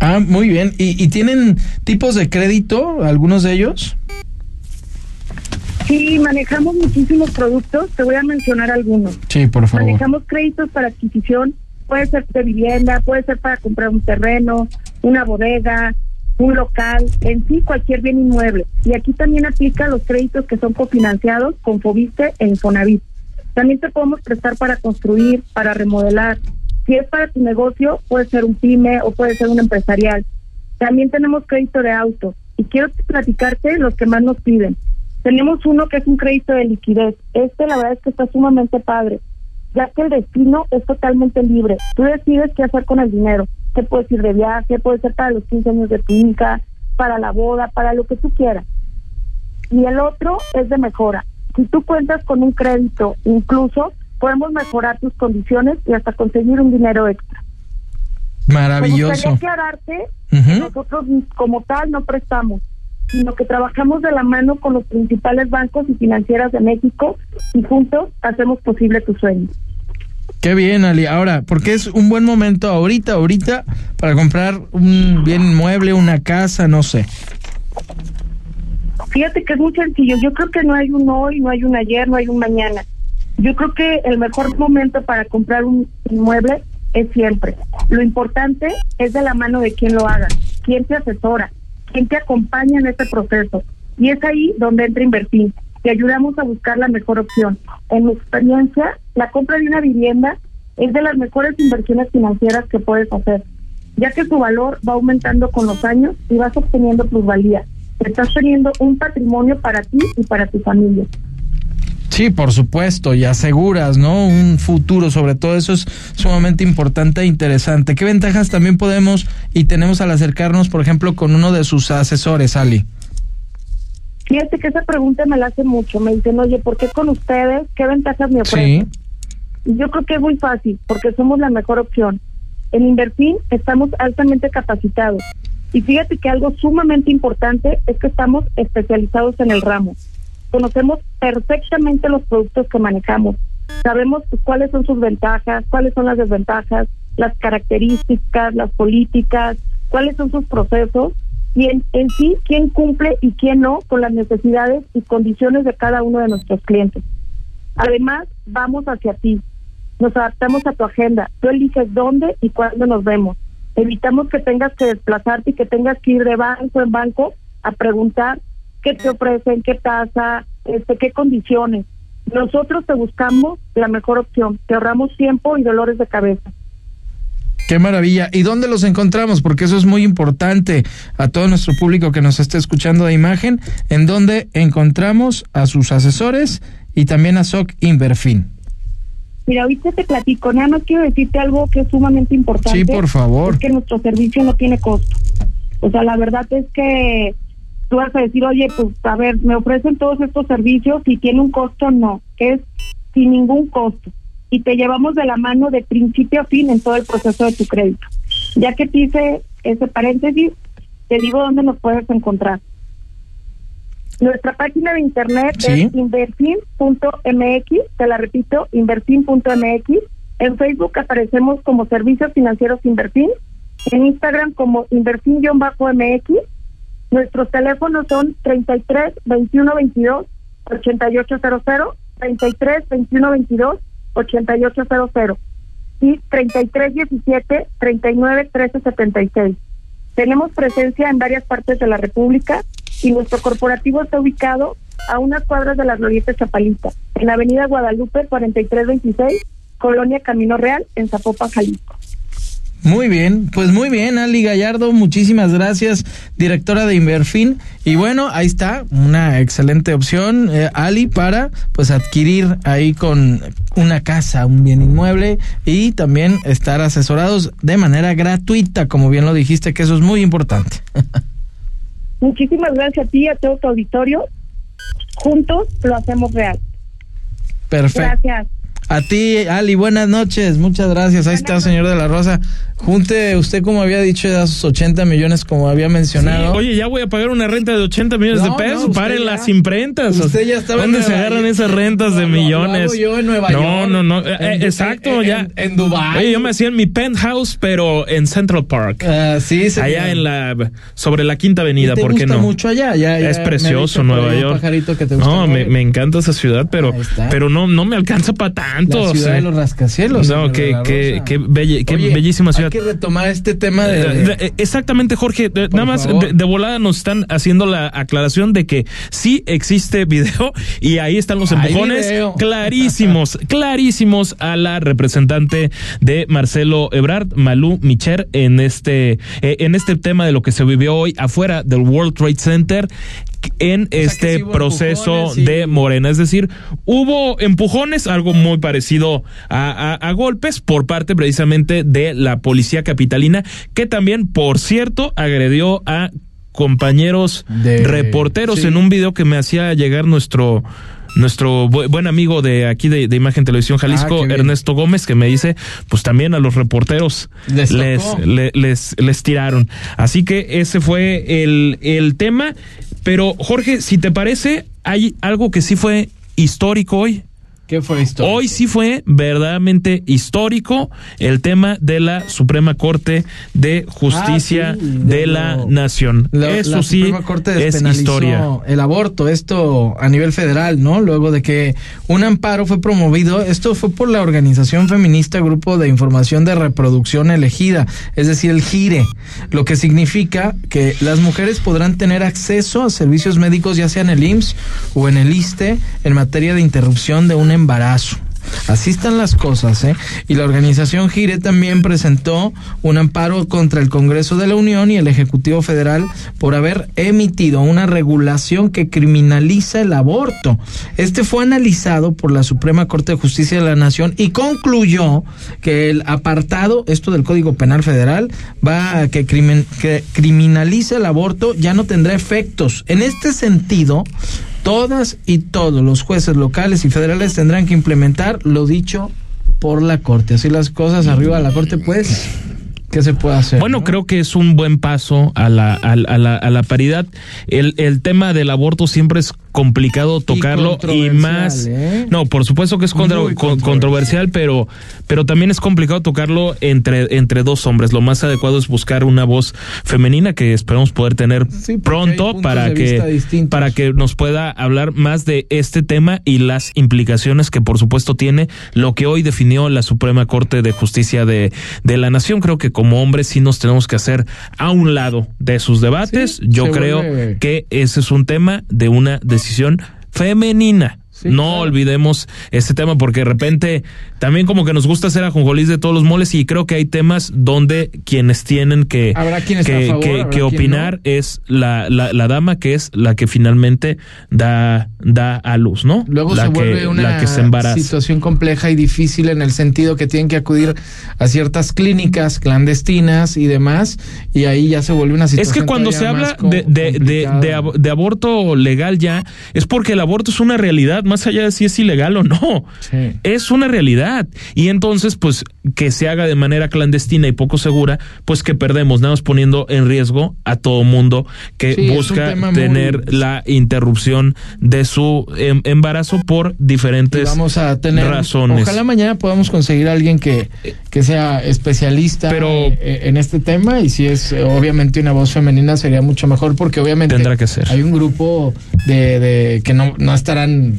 Ah, muy bien. ¿Y, y tienen tipos de crédito, algunos de ellos? Sí, manejamos muchísimos productos. Te voy a mencionar algunos. Sí, por favor. Manejamos créditos para adquisición. Puede ser de vivienda, puede ser para comprar un terreno, una bodega, un local, en sí cualquier bien inmueble. Y aquí también aplica los créditos que son cofinanciados con Fobiste e Infonavit. También te podemos prestar para construir, para remodelar. Si es para tu negocio, puede ser un pyme o puede ser un empresarial. También tenemos crédito de auto. Y quiero platicarte los que más nos piden. Tenemos uno que es un crédito de liquidez. Este la verdad es que está sumamente padre, ya que el destino es totalmente libre. Tú decides qué hacer con el dinero. Te puedes ir de viaje, puede ser para los 15 años de tu hija, para la boda, para lo que tú quieras. Y el otro es de mejora. Si tú cuentas con un crédito, incluso podemos mejorar tus condiciones y hasta conseguir un dinero extra. Maravilloso. Me gustaría aclararte que nosotros como tal no prestamos, sino que trabajamos de la mano con los principales bancos y financieras de México y juntos hacemos posible tu sueño. Qué bien, Ali. Ahora, porque es un buen momento ahorita, ahorita, para comprar un bien inmueble, una casa, no sé. Fíjate que es muy sencillo. Yo creo que no hay un hoy, no hay un ayer, no hay un mañana. Yo creo que el mejor momento para comprar un inmueble es siempre. Lo importante es de la mano de quien lo haga, quién te asesora, quién te acompaña en este proceso. Y es ahí donde entra Invertir. Te ayudamos a buscar la mejor opción. En mi experiencia, la compra de una vivienda es de las mejores inversiones financieras que puedes hacer, ya que su valor va aumentando con los años y vas obteniendo plusvalía. Estás teniendo un patrimonio para ti y para tu familia. Sí, por supuesto, y aseguras, ¿no? Un futuro, sobre todo eso es sumamente importante e interesante. ¿Qué ventajas también podemos y tenemos al acercarnos, por ejemplo, con uno de sus asesores, Ali? Fíjate que esa pregunta me la hace mucho. Me dicen, oye, ¿por qué con ustedes? ¿Qué ventajas me ofrecen? Y Yo creo que es muy fácil, porque somos la mejor opción. En Invertir estamos altamente capacitados. Y fíjate que algo sumamente importante es que estamos especializados en el ramo. Conocemos perfectamente los productos que manejamos. Sabemos pues, cuáles son sus ventajas, cuáles son las desventajas, las características, las políticas, cuáles son sus procesos y en, en sí quién cumple y quién no con las necesidades y condiciones de cada uno de nuestros clientes. Además, vamos hacia ti. Nos adaptamos a tu agenda. Tú eliges dónde y cuándo nos vemos. Evitamos que tengas que desplazarte y que tengas que ir de banco en banco a preguntar qué te ofrecen, qué tasa, este, qué condiciones. Nosotros te buscamos la mejor opción. Te ahorramos tiempo y dolores de cabeza. Qué maravilla. ¿Y dónde los encontramos? Porque eso es muy importante a todo nuestro público que nos esté escuchando de imagen, en dónde encontramos a sus asesores y también a SOC Inverfin. Mira, ahorita te platico, nada más quiero decirte algo que es sumamente importante. Sí, por favor. Es que nuestro servicio no tiene costo. O sea, la verdad es que tú vas a decir, oye, pues a ver, me ofrecen todos estos servicios y tiene un costo, no, es sin ningún costo y te llevamos de la mano de principio a fin en todo el proceso de tu crédito. Ya que te hice ese paréntesis, te digo dónde nos puedes encontrar. Nuestra página de internet es invertin.mx, te la repito, invertin.mx. En Facebook aparecemos como Servicios Financieros Invertin, en Instagram como invertin-mx. Nuestros teléfonos son 33 21 22 8800, 33 21 22 8800 y 3317 39 1376. Tenemos presencia en varias partes de la República y nuestro corporativo está ubicado a unas cuadras de la Glorieta Chapalita, en la Avenida Guadalupe 4326, Colonia Camino Real, en Zapopan, Jalisco. Muy bien, pues muy bien, Ali Gallardo, muchísimas gracias, directora de Inverfin. Y bueno, ahí está, una excelente opción, eh, Ali, para pues adquirir ahí con una casa, un bien inmueble y también estar asesorados de manera gratuita, como bien lo dijiste, que eso es muy importante. Muchísimas gracias a ti, a todo tu auditorio. Juntos lo hacemos real. Perfecto. Gracias. A ti, Ali, buenas noches. Muchas gracias. Ahí está, señor de la Rosa. Junte usted, como había dicho, a sus 80 millones, como había mencionado. oye, ya voy a pagar una renta de 80 millones de pesos. Paren las imprentas. Usted ya estaba ¿Dónde se agarran esas rentas de millones? yo en Nueva no, York. no, no, eh, exacto, ya. En, Dubai. Oye, yo me hacía en mi penthouse, pero en Central Park. Uh, sí, sí. Allá en la, sobre la Quinta Avenida, te ¿por qué gusta no? mucho allá, ya, ya es precioso Nueva York. Que te no, me, me, encanta esa ciudad, pero, pero no, no me alcanza para tanto. La ciudad de los rascacielos. No, qué, qué, qué, belle, qué Oye, bellísima ciudad. Hay que retomar este tema de. de eh, exactamente, Jorge. De, nada más de, volada nos están haciendo la aclaración de que sí existe video y ahí están los empujones clarísimos, clarísimos a la representante de Marcelo Ebrard, Malú Micher, en este, eh, en este tema de lo que se vivió hoy afuera del World Trade Center en o sea este sí proceso y... de Morena. Es decir, hubo empujones, algo muy parecido a, a, a, golpes por parte precisamente de la policía capitalina, que también, por cierto, agredió a compañeros de... reporteros sí. en un video que me hacía llegar nuestro nuestro bu buen amigo de aquí de, de Imagen Televisión Jalisco, ah, Ernesto Gómez, que me dice, pues también a los reporteros les, les, les, les, les, tiraron. Así que ese fue el, el tema. Pero Jorge, si te parece, hay algo que sí fue histórico hoy. ¿Qué fue histórico? Hoy sí fue verdaderamente histórico el tema de la Suprema Corte de Justicia ah, sí, de, de, la lo, Nación. Lo, Eso la sí Suprema Corte es historia. El aborto, esto a nivel federal, ¿no? Luego de que un amparo fue promovido, esto fue por la organización feminista Grupo de Información de Reproducción Elegida, es decir, el GIRE, lo que significa que las mujeres podrán tener acceso a servicios médicos ya sea en el IMSS o en el ISTE en materia de interrupción de una embarazo. Así están las cosas, ¿eh? Y la organización Gire también presentó un amparo contra el Congreso de la Unión y el Ejecutivo Federal por haber emitido una regulación que criminaliza el aborto. Este fue analizado por la Suprema Corte de Justicia de la Nación y concluyó que el apartado, esto del Código Penal Federal, va a que, crimin que criminaliza el aborto, ya no tendrá efectos. En este sentido, todas y todos los jueces locales y federales tendrán que implementar lo dicho por la Corte. Así las cosas arriba de la Corte, pues, ¿qué se puede hacer? Bueno, ¿no? creo que es un buen paso a la, a, a la, a la paridad. El, el tema del aborto siempre es complicado tocarlo y, y más. ¿eh? no por supuesto que es contra, controversial. controversial pero pero también es complicado tocarlo entre entre dos hombres. Lo más adecuado es buscar una voz femenina que esperamos poder tener sí, pronto para que para que nos pueda hablar más de este tema y las implicaciones que por supuesto tiene lo que hoy definió la Suprema Corte de Justicia de, de la Nación. Creo que como hombres sí nos tenemos que hacer a un lado de sus debates. Sí, yo creo vuelve... que ese es un tema de una decisión femenina. No olvidemos este tema porque de repente también como que nos gusta hacer ajonjolís de todos los moles y creo que hay temas donde quienes tienen que, Habrá quien que, favor, que- habrá que quien opinar es la, la, la dama que es la que finalmente da, da a luz, ¿no? Luego la se vuelve una la que se embaraza. situación compleja y difícil en el sentido que tienen que acudir a ciertas clínicas clandestinas y demás, y ahí ya se vuelve una Es situación. que cuando se habla de, de, de aborto legal ya, es porque el aborto es una realidad, más allá de si es ilegal o no. Es una realidad. Y entonces, pues, que se haga de manera clandestina y poco segura, pues que perdemos, nada más poniendo en riesgo a todo mundo que Sí, busca muy- tener la interrupción de su em- embarazo por Y diferentes vamos a tener razones. ojalá mañana podamos conseguir a alguien que, que sea especialista Pero- eh, en este tema y si es eh, obviamente una voz femenina sería mucho mejor porque obviamente Tendrá que ser. hay un grupo de, de que no, no estarán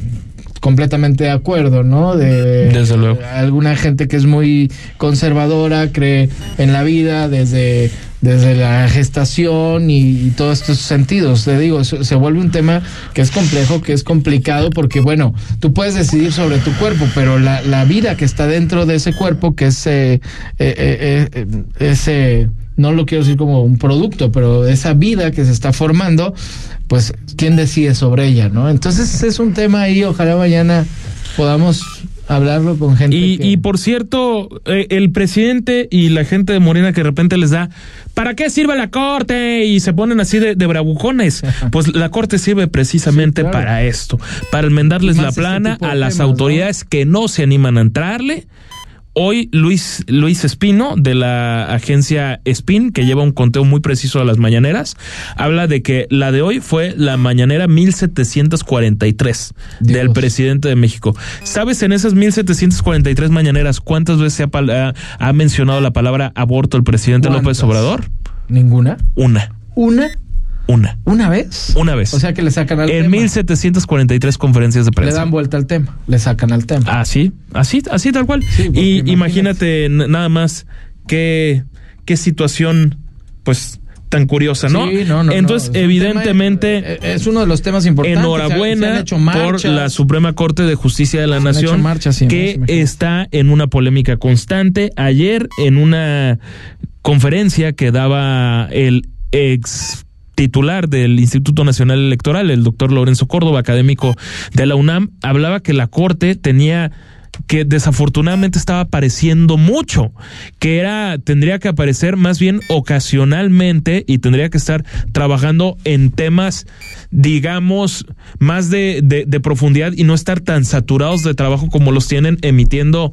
completamente de acuerdo, ¿no? De Desde luego. alguna gente que es muy conservadora, cree en la vida desde desde la gestación y, y todos estos sentidos. Te digo, se, se vuelve un tema que es complejo, que es complicado, porque bueno, tú puedes decidir sobre tu cuerpo, pero la, la vida que está dentro de ese cuerpo, que es eh, eh, eh, eh, ese, no lo quiero decir como un producto, pero esa vida que se está formando, pues, ¿quién decide sobre ella, no? Entonces es un tema ahí, ojalá mañana podamos hablarlo con gente. Y, que- y por cierto, eh, el presidente y la gente de Morena que de repente les da, ¿para qué sirve la corte? Y se ponen así de, de bravucones. Pues la corte sirve precisamente claro. para esto, para enmendarles la este plana a las temas, ¿no? autoridades que no se animan a entrarle. Hoy Luis, Luis Espino de la agencia Spin, que lleva un conteo muy preciso a las mañaneras, habla de que la de hoy fue la mañanera 1743 del presidente de México. ¿Sabes en esas 1743 mañaneras cuántas veces se ha, ha- ha mencionado la palabra aborto el presidente López. Obrador? ¿Ninguna? Una. ¿Una? Una. ¿Una vez? Una vez. O sea que le sacan al en tema. 1743 conferencias de Le prensa. dan vuelta al tema, le sacan al tema. Así, así, así tal cual. y imagínate. nada más qué, qué situación, pues, tan curiosa, ¿no? Sí, no, no, Entonces, no, es un evidentemente, tema, eh, es uno de los temas importantes. Se han- se enhorabuena han hecho por la Suprema Corte de Justicia de la Nación, marchas, sí, que está en una polémica constante. Ayer, en una conferencia que daba el ex titular del Instituto Nacional Electoral, el doctor Lorenzo Córdoba, académico de la UNAM, hablaba que la Corte tenía que desafortunadamente estaba apareciendo mucho, que era tendría que aparecer más bien ocasionalmente y tendría que estar trabajando en temas digamos más de, de- de profundidad y no estar tan saturados de trabajo como los tienen emitiendo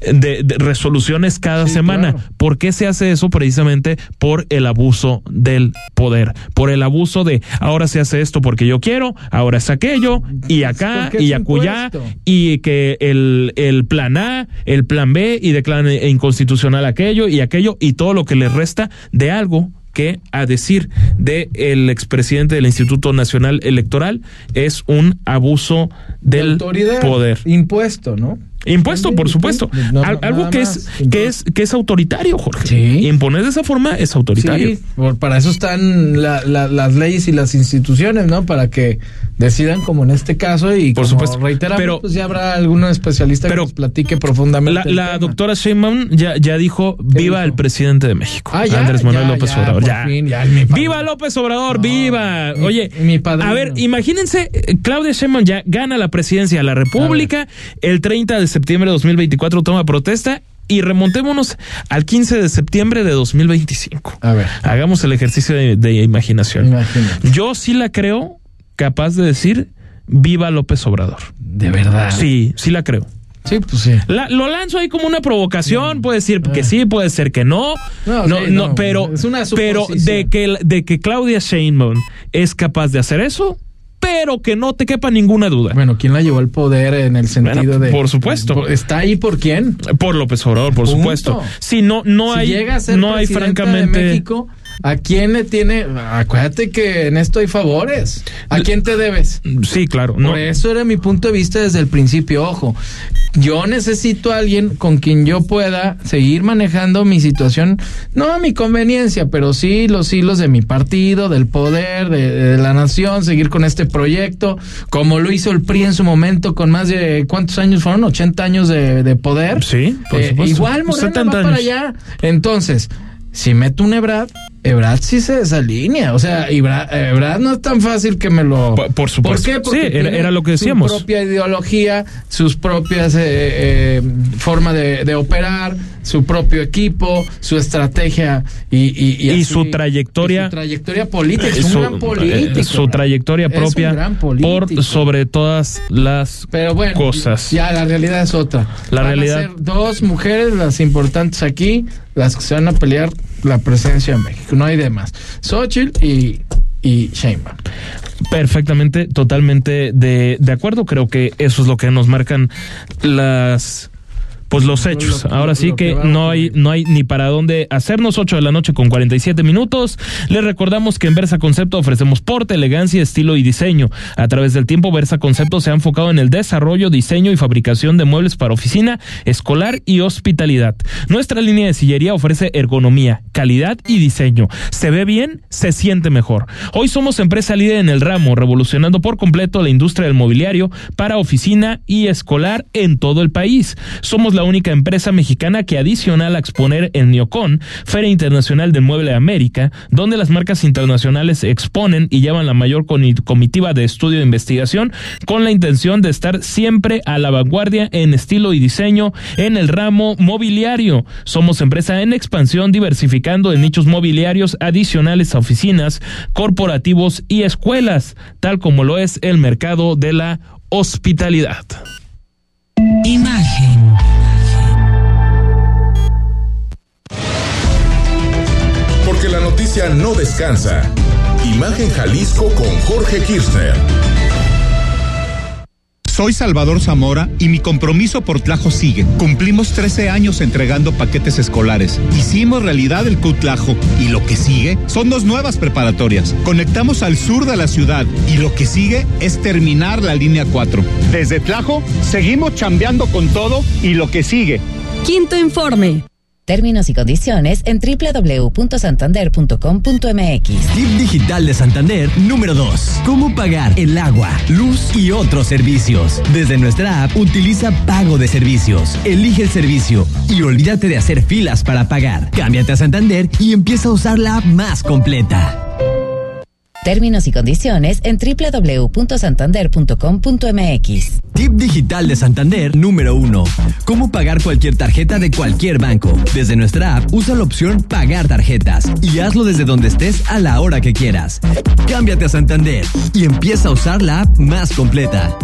eh, de, de resoluciones cada semana. claro. ¿Por qué se hace eso? Precisamente por el abuso del poder, por el abuso de ahora se hace esto porque yo quiero, ahora es aquello y acá y acullá impuesto. y que el, el plan A, el plan B y declaran inconstitucional aquello y aquello y todo lo que les resta de algo que a decir de el expresidente del Instituto Nacional Electoral es un abuso del autoridad, poder. Impuesto, ¿no? Impuesto, por supuesto. No, Al- no, algo que es, que es que es autoritario, Jorge. Imponer de esa forma es autoritario. Sí, para eso están la- la- las leyes y las instituciones, ¿no? Para que decidan, como en este caso, y Por como supuesto. reiteramos, Pero- pues ya habrá algún especialista pero que nos platique profundamente. La, la doctora Sheinbaum ya, ya dijo, viva el presidente de México. Ah, ya, Andrés Manuel ya, López ya, Obrador. Ya. fin, mi. ¡Viva López Obrador! ¡Viva! mi- Oye, mi padrino. a ver, imagínense, eh, Claudia Sheinbaum ya gana la presidencia de la República, el 30 de septiembre de 2024 toma protesta y remontémonos al 15 de septiembre de 2025. A ver. Hagamos el ejercicio de, de imaginación. Yo sí la creo capaz de decir, viva López Obrador. De verdad. Sí, sí la creo. Sí, pues sí. La- lo lanzo ahí como una provocación, puede decir que sí, puede ser que no. No, No, sí, no, no, pero, es una pero de que de que Claudia Sheinbaum es capaz de hacer eso, pero que no te quepa ninguna duda. Bueno, ¿quién la llevó al poder en el sentido Bueno, de. por supuesto. ¿Está ahí por quién? Por López Obrador, por Punto. supuesto. Si no, no Si hay, llega a ser no hay francamente. de México, ¿A quién le tiene? Acuérdate que en esto hay favores. ¿A quién te debes? Sí, claro. Por eso era mi punto de vista desde el principio. Ojo, yo necesito a alguien con quien yo pueda seguir manejando mi situación, no a mi conveniencia, pero sí los hilos de mi partido, del poder, de, de la nación, seguir con este proyecto, como lo hizo el PRI en su momento con más de, ¿cuántos años fueron? 80 años de, de poder. Sí, por Eh, igual Morena 70 va para allá. Entonces, si meto un Ebrad, Ebrad sí se desalinea. O sea, Ebrad, Ebrad no es tan fácil que me lo. Por, por supuesto. ¿Por qué? Porque sí, era, lo que decíamos. Su propia ideología, sus propias eh, eh, forma de, de operar, su propio equipo, su estrategia y y, Y así- su trayectoria. y su trayectoria política. Es su, un gran político. eh, su trayectoria Es un propia gran por político. sobre todas las Pero bueno, cosas. ya la realidad es otra. La Van a realidad- ser dos mujeres las importantes aquí, las que se van a pelear la presencia de México. No hay demás. Xochitl y, y. Perfectamente, totalmente de, de acuerdo. Creo que eso es lo que nos marcan las pues los hechos. Ahora sí que no hay no hay ni para dónde hacernos 8 de la noche con 47 minutos. Les recordamos que en Versa Concepto ofrecemos porte, elegancia, estilo y diseño. A través del tiempo Versa Concepto se ha enfocado en el desarrollo, diseño y fabricación de muebles para oficina, escolar y hospitalidad. Nuestra línea de sillería ofrece ergonomía, calidad y diseño. Se ve bien, se siente mejor. Hoy somos empresa líder en el ramo, revolucionando por completo la industria del mobiliario para oficina y escolar en todo el país. Somos la única empresa mexicana que adicional a exponer en Neocon, Feria Internacional del Mueble de América, donde las marcas internacionales exponen y llevan la mayor comitiva de estudio de investigación con la intención de estar siempre a la vanguardia en estilo y diseño en el ramo mobiliario. Somos empresa en expansión diversificando en nichos mobiliarios adicionales a oficinas, corporativos y escuelas, tal como lo es el mercado de la hospitalidad. Imagen. No descansa. Imagen Jalisco con Jorge Kirchner. Soy Salvador Zamora y mi compromiso por Tlajo sigue. Cumplimos 13 años entregando paquetes escolares. Hicimos realidad el Cutlajo y lo que sigue son dos nuevas preparatorias. Conectamos al sur de la ciudad y lo que sigue es terminar la línea 4. Desde Tlajo seguimos chambeando con todo y lo que sigue Quinto informe. Términos y condiciones en www.santander.com.mx. Tip digital de Santander número 2. Cómo pagar el agua, luz y otros servicios. Desde nuestra app utiliza pago de servicios. Elige el servicio y olvídate de hacer filas para pagar. Cámbiate a Santander y empieza a usar la app más completa. Términos y condiciones en www.santander.com.mx. Tip digital de Santander número 1. Cómo pagar cualquier tarjeta de cualquier banco. Desde nuestra app usa la opción Pagar tarjetas y hazlo desde donde estés a la hora que quieras. Cámbiate a Santander y empieza a usar la app más completa.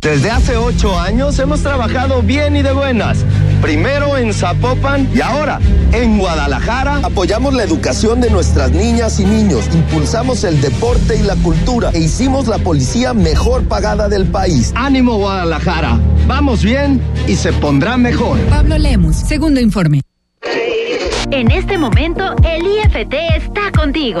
Desde hace ocho años hemos trabajado bien y de buenas. Primero en Zapopan y ahora en Guadalajara. Apoyamos la educación de nuestras niñas y niños, impulsamos el deporte y la cultura e hicimos la policía mejor pagada del país. Ánimo Guadalajara, vamos bien y se pondrá mejor. Pablo Lemus, segundo informe. En este momento, el IFT está contigo.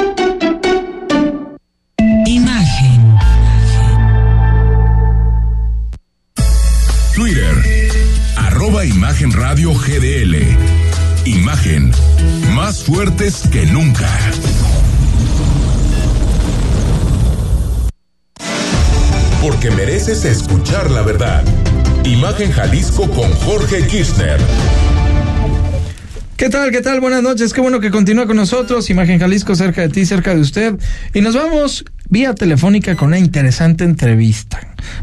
Imagen Radio GDL. Imagen, más fuertes que nunca. Porque mereces escuchar la verdad. Imagen Jalisco con Jorge Kirchner. ¿Qué tal? ¿Qué tal? Buenas noches. Qué bueno que continúa con nosotros. Imagen Jalisco cerca de ti, cerca de usted. Y nos vamos vía telefónica con una interesante entrevista.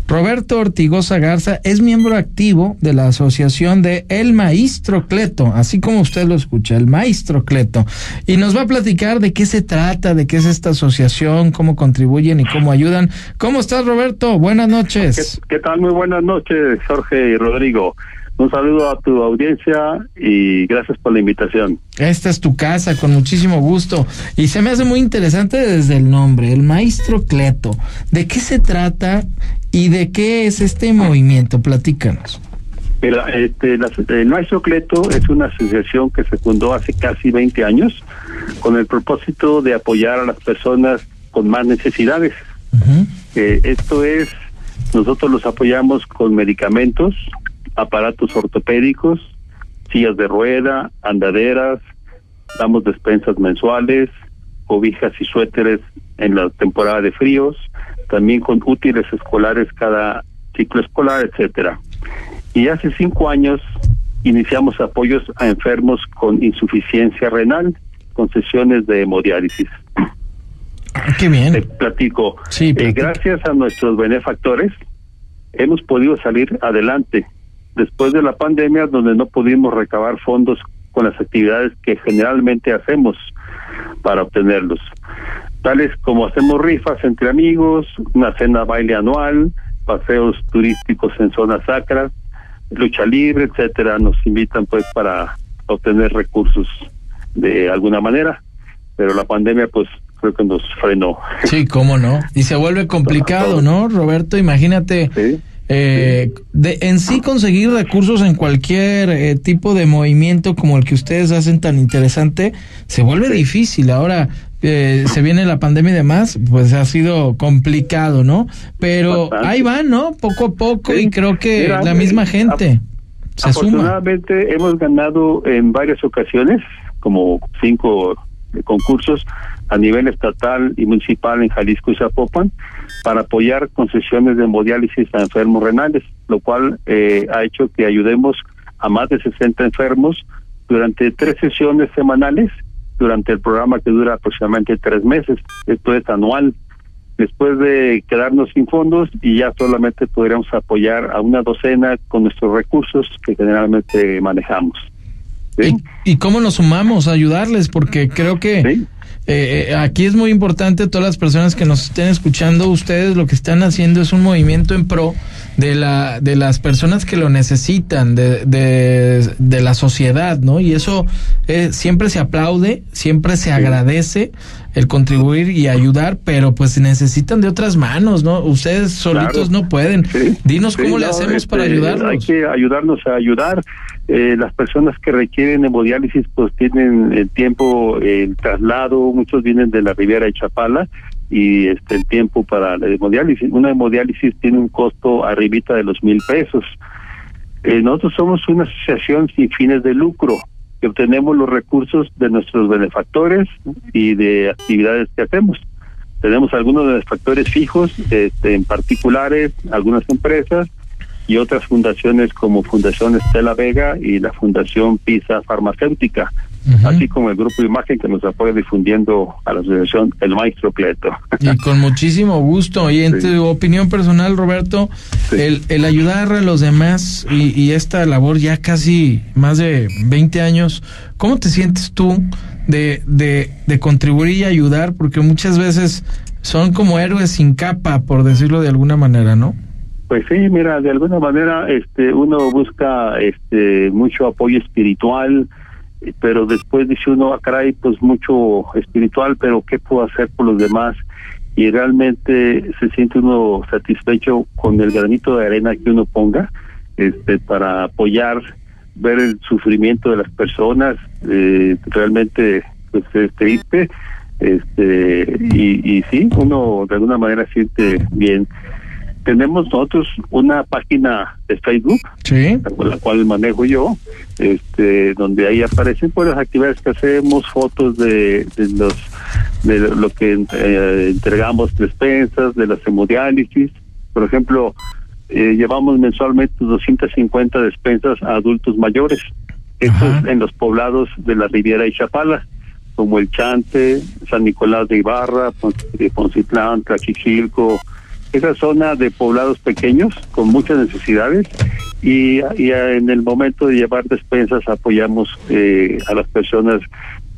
Roberto Ortigosa Garza es miembro activo de la asociación de El Maestro Cleto, así como usted lo escucha, El Maestro Cleto, y nos va a platicar de qué se trata, de qué es esta asociación, cómo contribuyen y cómo ayudan. ¿Cómo estás, Roberto? Buenas noches. ¿Qué, qué tal? Muy buenas noches, Jorge y Rodrigo. Un saludo a tu audiencia y gracias por la invitación. Esta es tu casa, con muchísimo gusto. Y se me hace muy interesante desde el nombre, el maestro Cleto. ¿De qué se trata y de qué es este movimiento? Platícanos. Mira, este, la- el Maestro Cleto es una asociación que se fundó hace casi 20 años con el propósito de apoyar a las personas con más necesidades. Eh, esto es, nosotros los apoyamos con medicamentos, aparatos ortopédicos, sillas de rueda, andaderas, damos despensas mensuales, cobijas y suéteres en la temporada de fríos, también con útiles escolares cada ciclo escolar, etcétera. Y hace cinco años iniciamos apoyos a enfermos con insuficiencia renal, con sesiones de hemodiálisis. qué bien. Te platico. Eh, gracias a nuestros benefactores hemos podido salir adelante después de la pandemia donde no pudimos recabar fondos con las actividades que generalmente hacemos para obtenerlos, tales como hacemos rifas entre amigos, una cena baile anual, paseos turísticos en zonas sacras, lucha libre, etcétera, nos invitan pues para obtener recursos de alguna manera, pero la pandemia pues creo que nos frenó. Sí, cómo no. Y se vuelve complicado, ¿no, Roberto? Imagínate. Eh, de, en sí conseguir recursos en cualquier eh, tipo de movimiento como el que ustedes hacen tan interesante se vuelve difícil. Ahora eh, se viene la pandemia y demás pues ha sido complicado no pero Bastante. ahí van no poco a poco y creo que Mira, la misma eh, gente se suma. Afortunadamente hemos ganado en varias ocasiones, como cinco eh, concursos a nivel estatal y municipal en Jalisco y Zapopan, para apoyar concesiones de hemodiálisis a enfermos renales, lo cual eh, ha hecho que ayudemos a más de 60 enfermos durante tres sesiones semanales, durante el programa que dura aproximadamente tres meses. Esto es anual después de quedarnos sin fondos y ya solamente podríamos apoyar a una docena con nuestros recursos que generalmente manejamos. ¿Y cómo nos sumamos a ayudarles? Porque creo que eh, eh, aquí es muy importante todas las personas que nos estén escuchando, ustedes lo que están haciendo es un movimiento en pro de la de las personas que lo necesitan, de, de, de la sociedad, ¿no? Y eso eh, siempre se aplaude, siempre se agradece el contribuir y ayudar, pero pues necesitan de otras manos, ¿no? Ustedes solitos no pueden. Dinos Sí, cómo le hacemos este, para ayudarlos. Hay que ayudarnos a ayudar. Eh, las personas que requieren hemodiálisis pues tienen el tiempo, el traslado, muchos vienen de la Riviera de Chapala y este el tiempo para la hemodiálisis. Una hemodiálisis tiene un costo arribita de los mil pesos. Eh, nosotros somos una asociación sin fines de lucro que obtenemos los recursos de nuestros benefactores y de actividades que hacemos. Tenemos algunos benefactores fijos, este, en particulares, algunas empresas y otras fundaciones como Fundación Estela Vega y la Fundación Pisa Farmacéutica, así como el Grupo Imagen que nos apoya difundiendo a la asociación El Maestro Cleto. Y con muchísimo gusto. Y en tu opinión personal, Roberto, el, el ayudar a los demás y, y esta labor ya casi más de 20 años, ¿cómo te sientes tú de, de, de contribuir y ayudar? Porque muchas veces son como héroes sin capa, por decirlo de alguna manera, ¿no? Pues sí, mira, de alguna manera este uno busca este mucho apoyo espiritual, pero después dice uno, ah, caray, pues mucho espiritual, pero ¿qué puedo hacer por los demás? Y realmente se siente uno satisfecho con el granito de arena que uno ponga este para apoyar, ver el sufrimiento de las personas, eh, realmente pues es triste, este y, y sí, uno de alguna manera siente bien tenemos nosotros una página de Facebook, con la cual manejo yo, este, donde ahí aparecen pues las actividades que hacemos, fotos de, de los de lo que eh, entregamos despensas, de las hemodiálisis, por ejemplo, eh, llevamos mensualmente 250 despensas a adultos mayores, esto es en los poblados de la Riviera y Chapala. como El Chante, San Nicolás de Ibarra, Poncitlán, Tlachichilco, esa zona de poblados pequeños con muchas necesidades y, en el momento de llevar despensas apoyamos eh, a las personas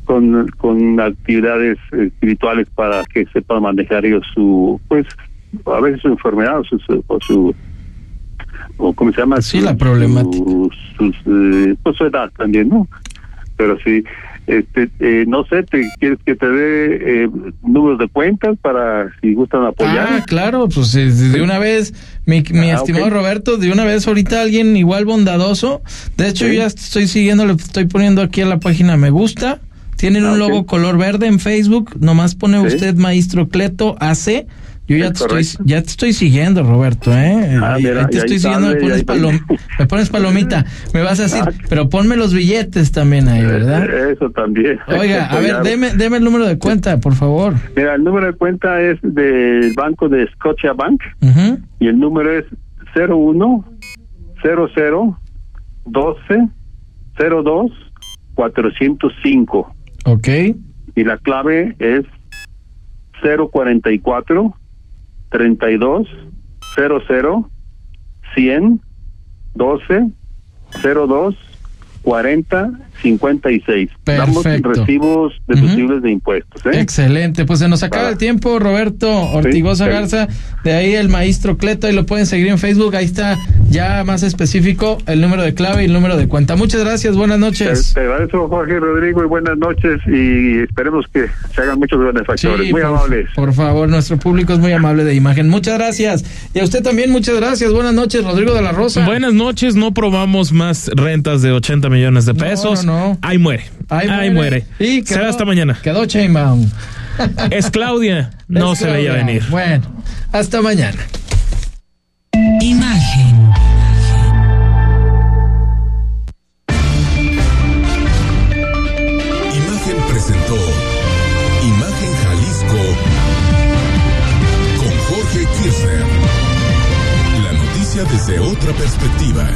con, con actividades espirituales para que sepan manejar ellos su, pues, a veces su enfermedad o su, o su o cómo se llama sí la problemática. eh, pues su edad también no pero sí este eh, no sé te quieres que te dé eh, números de cuentas para si gustan apoyar ah claro pues de una vez mi, mi ah, estimado Roberto de una vez ahorita alguien igual bondadoso. De hecho ya estoy siguiendo le estoy poniendo aquí a la página me gusta. Tienen un ah, logo color verde en Facebook. Nomás pone usted maestro Cleto AC yo ya te, estoy, ya te estoy siguiendo, Roberto, ¿eh? Ah, ahí, te estoy siguiendo, me pones, me pones palomita. Me vas a decir, ah. pero ponme los billetes también ahí, ¿verdad? Eso también. Oiga, a ver, deme, deme el número de cuenta, por favor. Mira, el número de cuenta es del banco de Scotia Bank y el número es 01 00 12 02 405. Ok. Y la clave es 044 32 00 100 12 02 40 56. Perfecto. Damos recibos deducibles de impuestos. ¿eh? Excelente. Pues se nos acaba el tiempo, Roberto Ortigosa Garza. De ahí el maestro Cleto. Y lo pueden seguir en Facebook. Ahí está ya más específico el número de clave y el número de cuenta. Muchas gracias. Buenas noches. Te, agradezco, Jorge Rodrigo, y buenas noches. Y esperemos que se hagan muchos benefactores. muy amables. Por favor, nuestro público es muy amable de imagen. Muchas gracias. Y a usted también, muchas gracias. Buenas noches, Rodrigo de la Rosa. Buenas noches. No probamos más rentas de 80 millones de pesos. Ahí muere. Ahí, muere. Y quedó, hasta mañana. Quedó Chainbaum. Es Claudia. No se veía venir. Bueno, hasta mañana. Imagen. Imagen presentó Imagen Jalisco con Jorge Kirchner. La noticia desde otra perspectiva.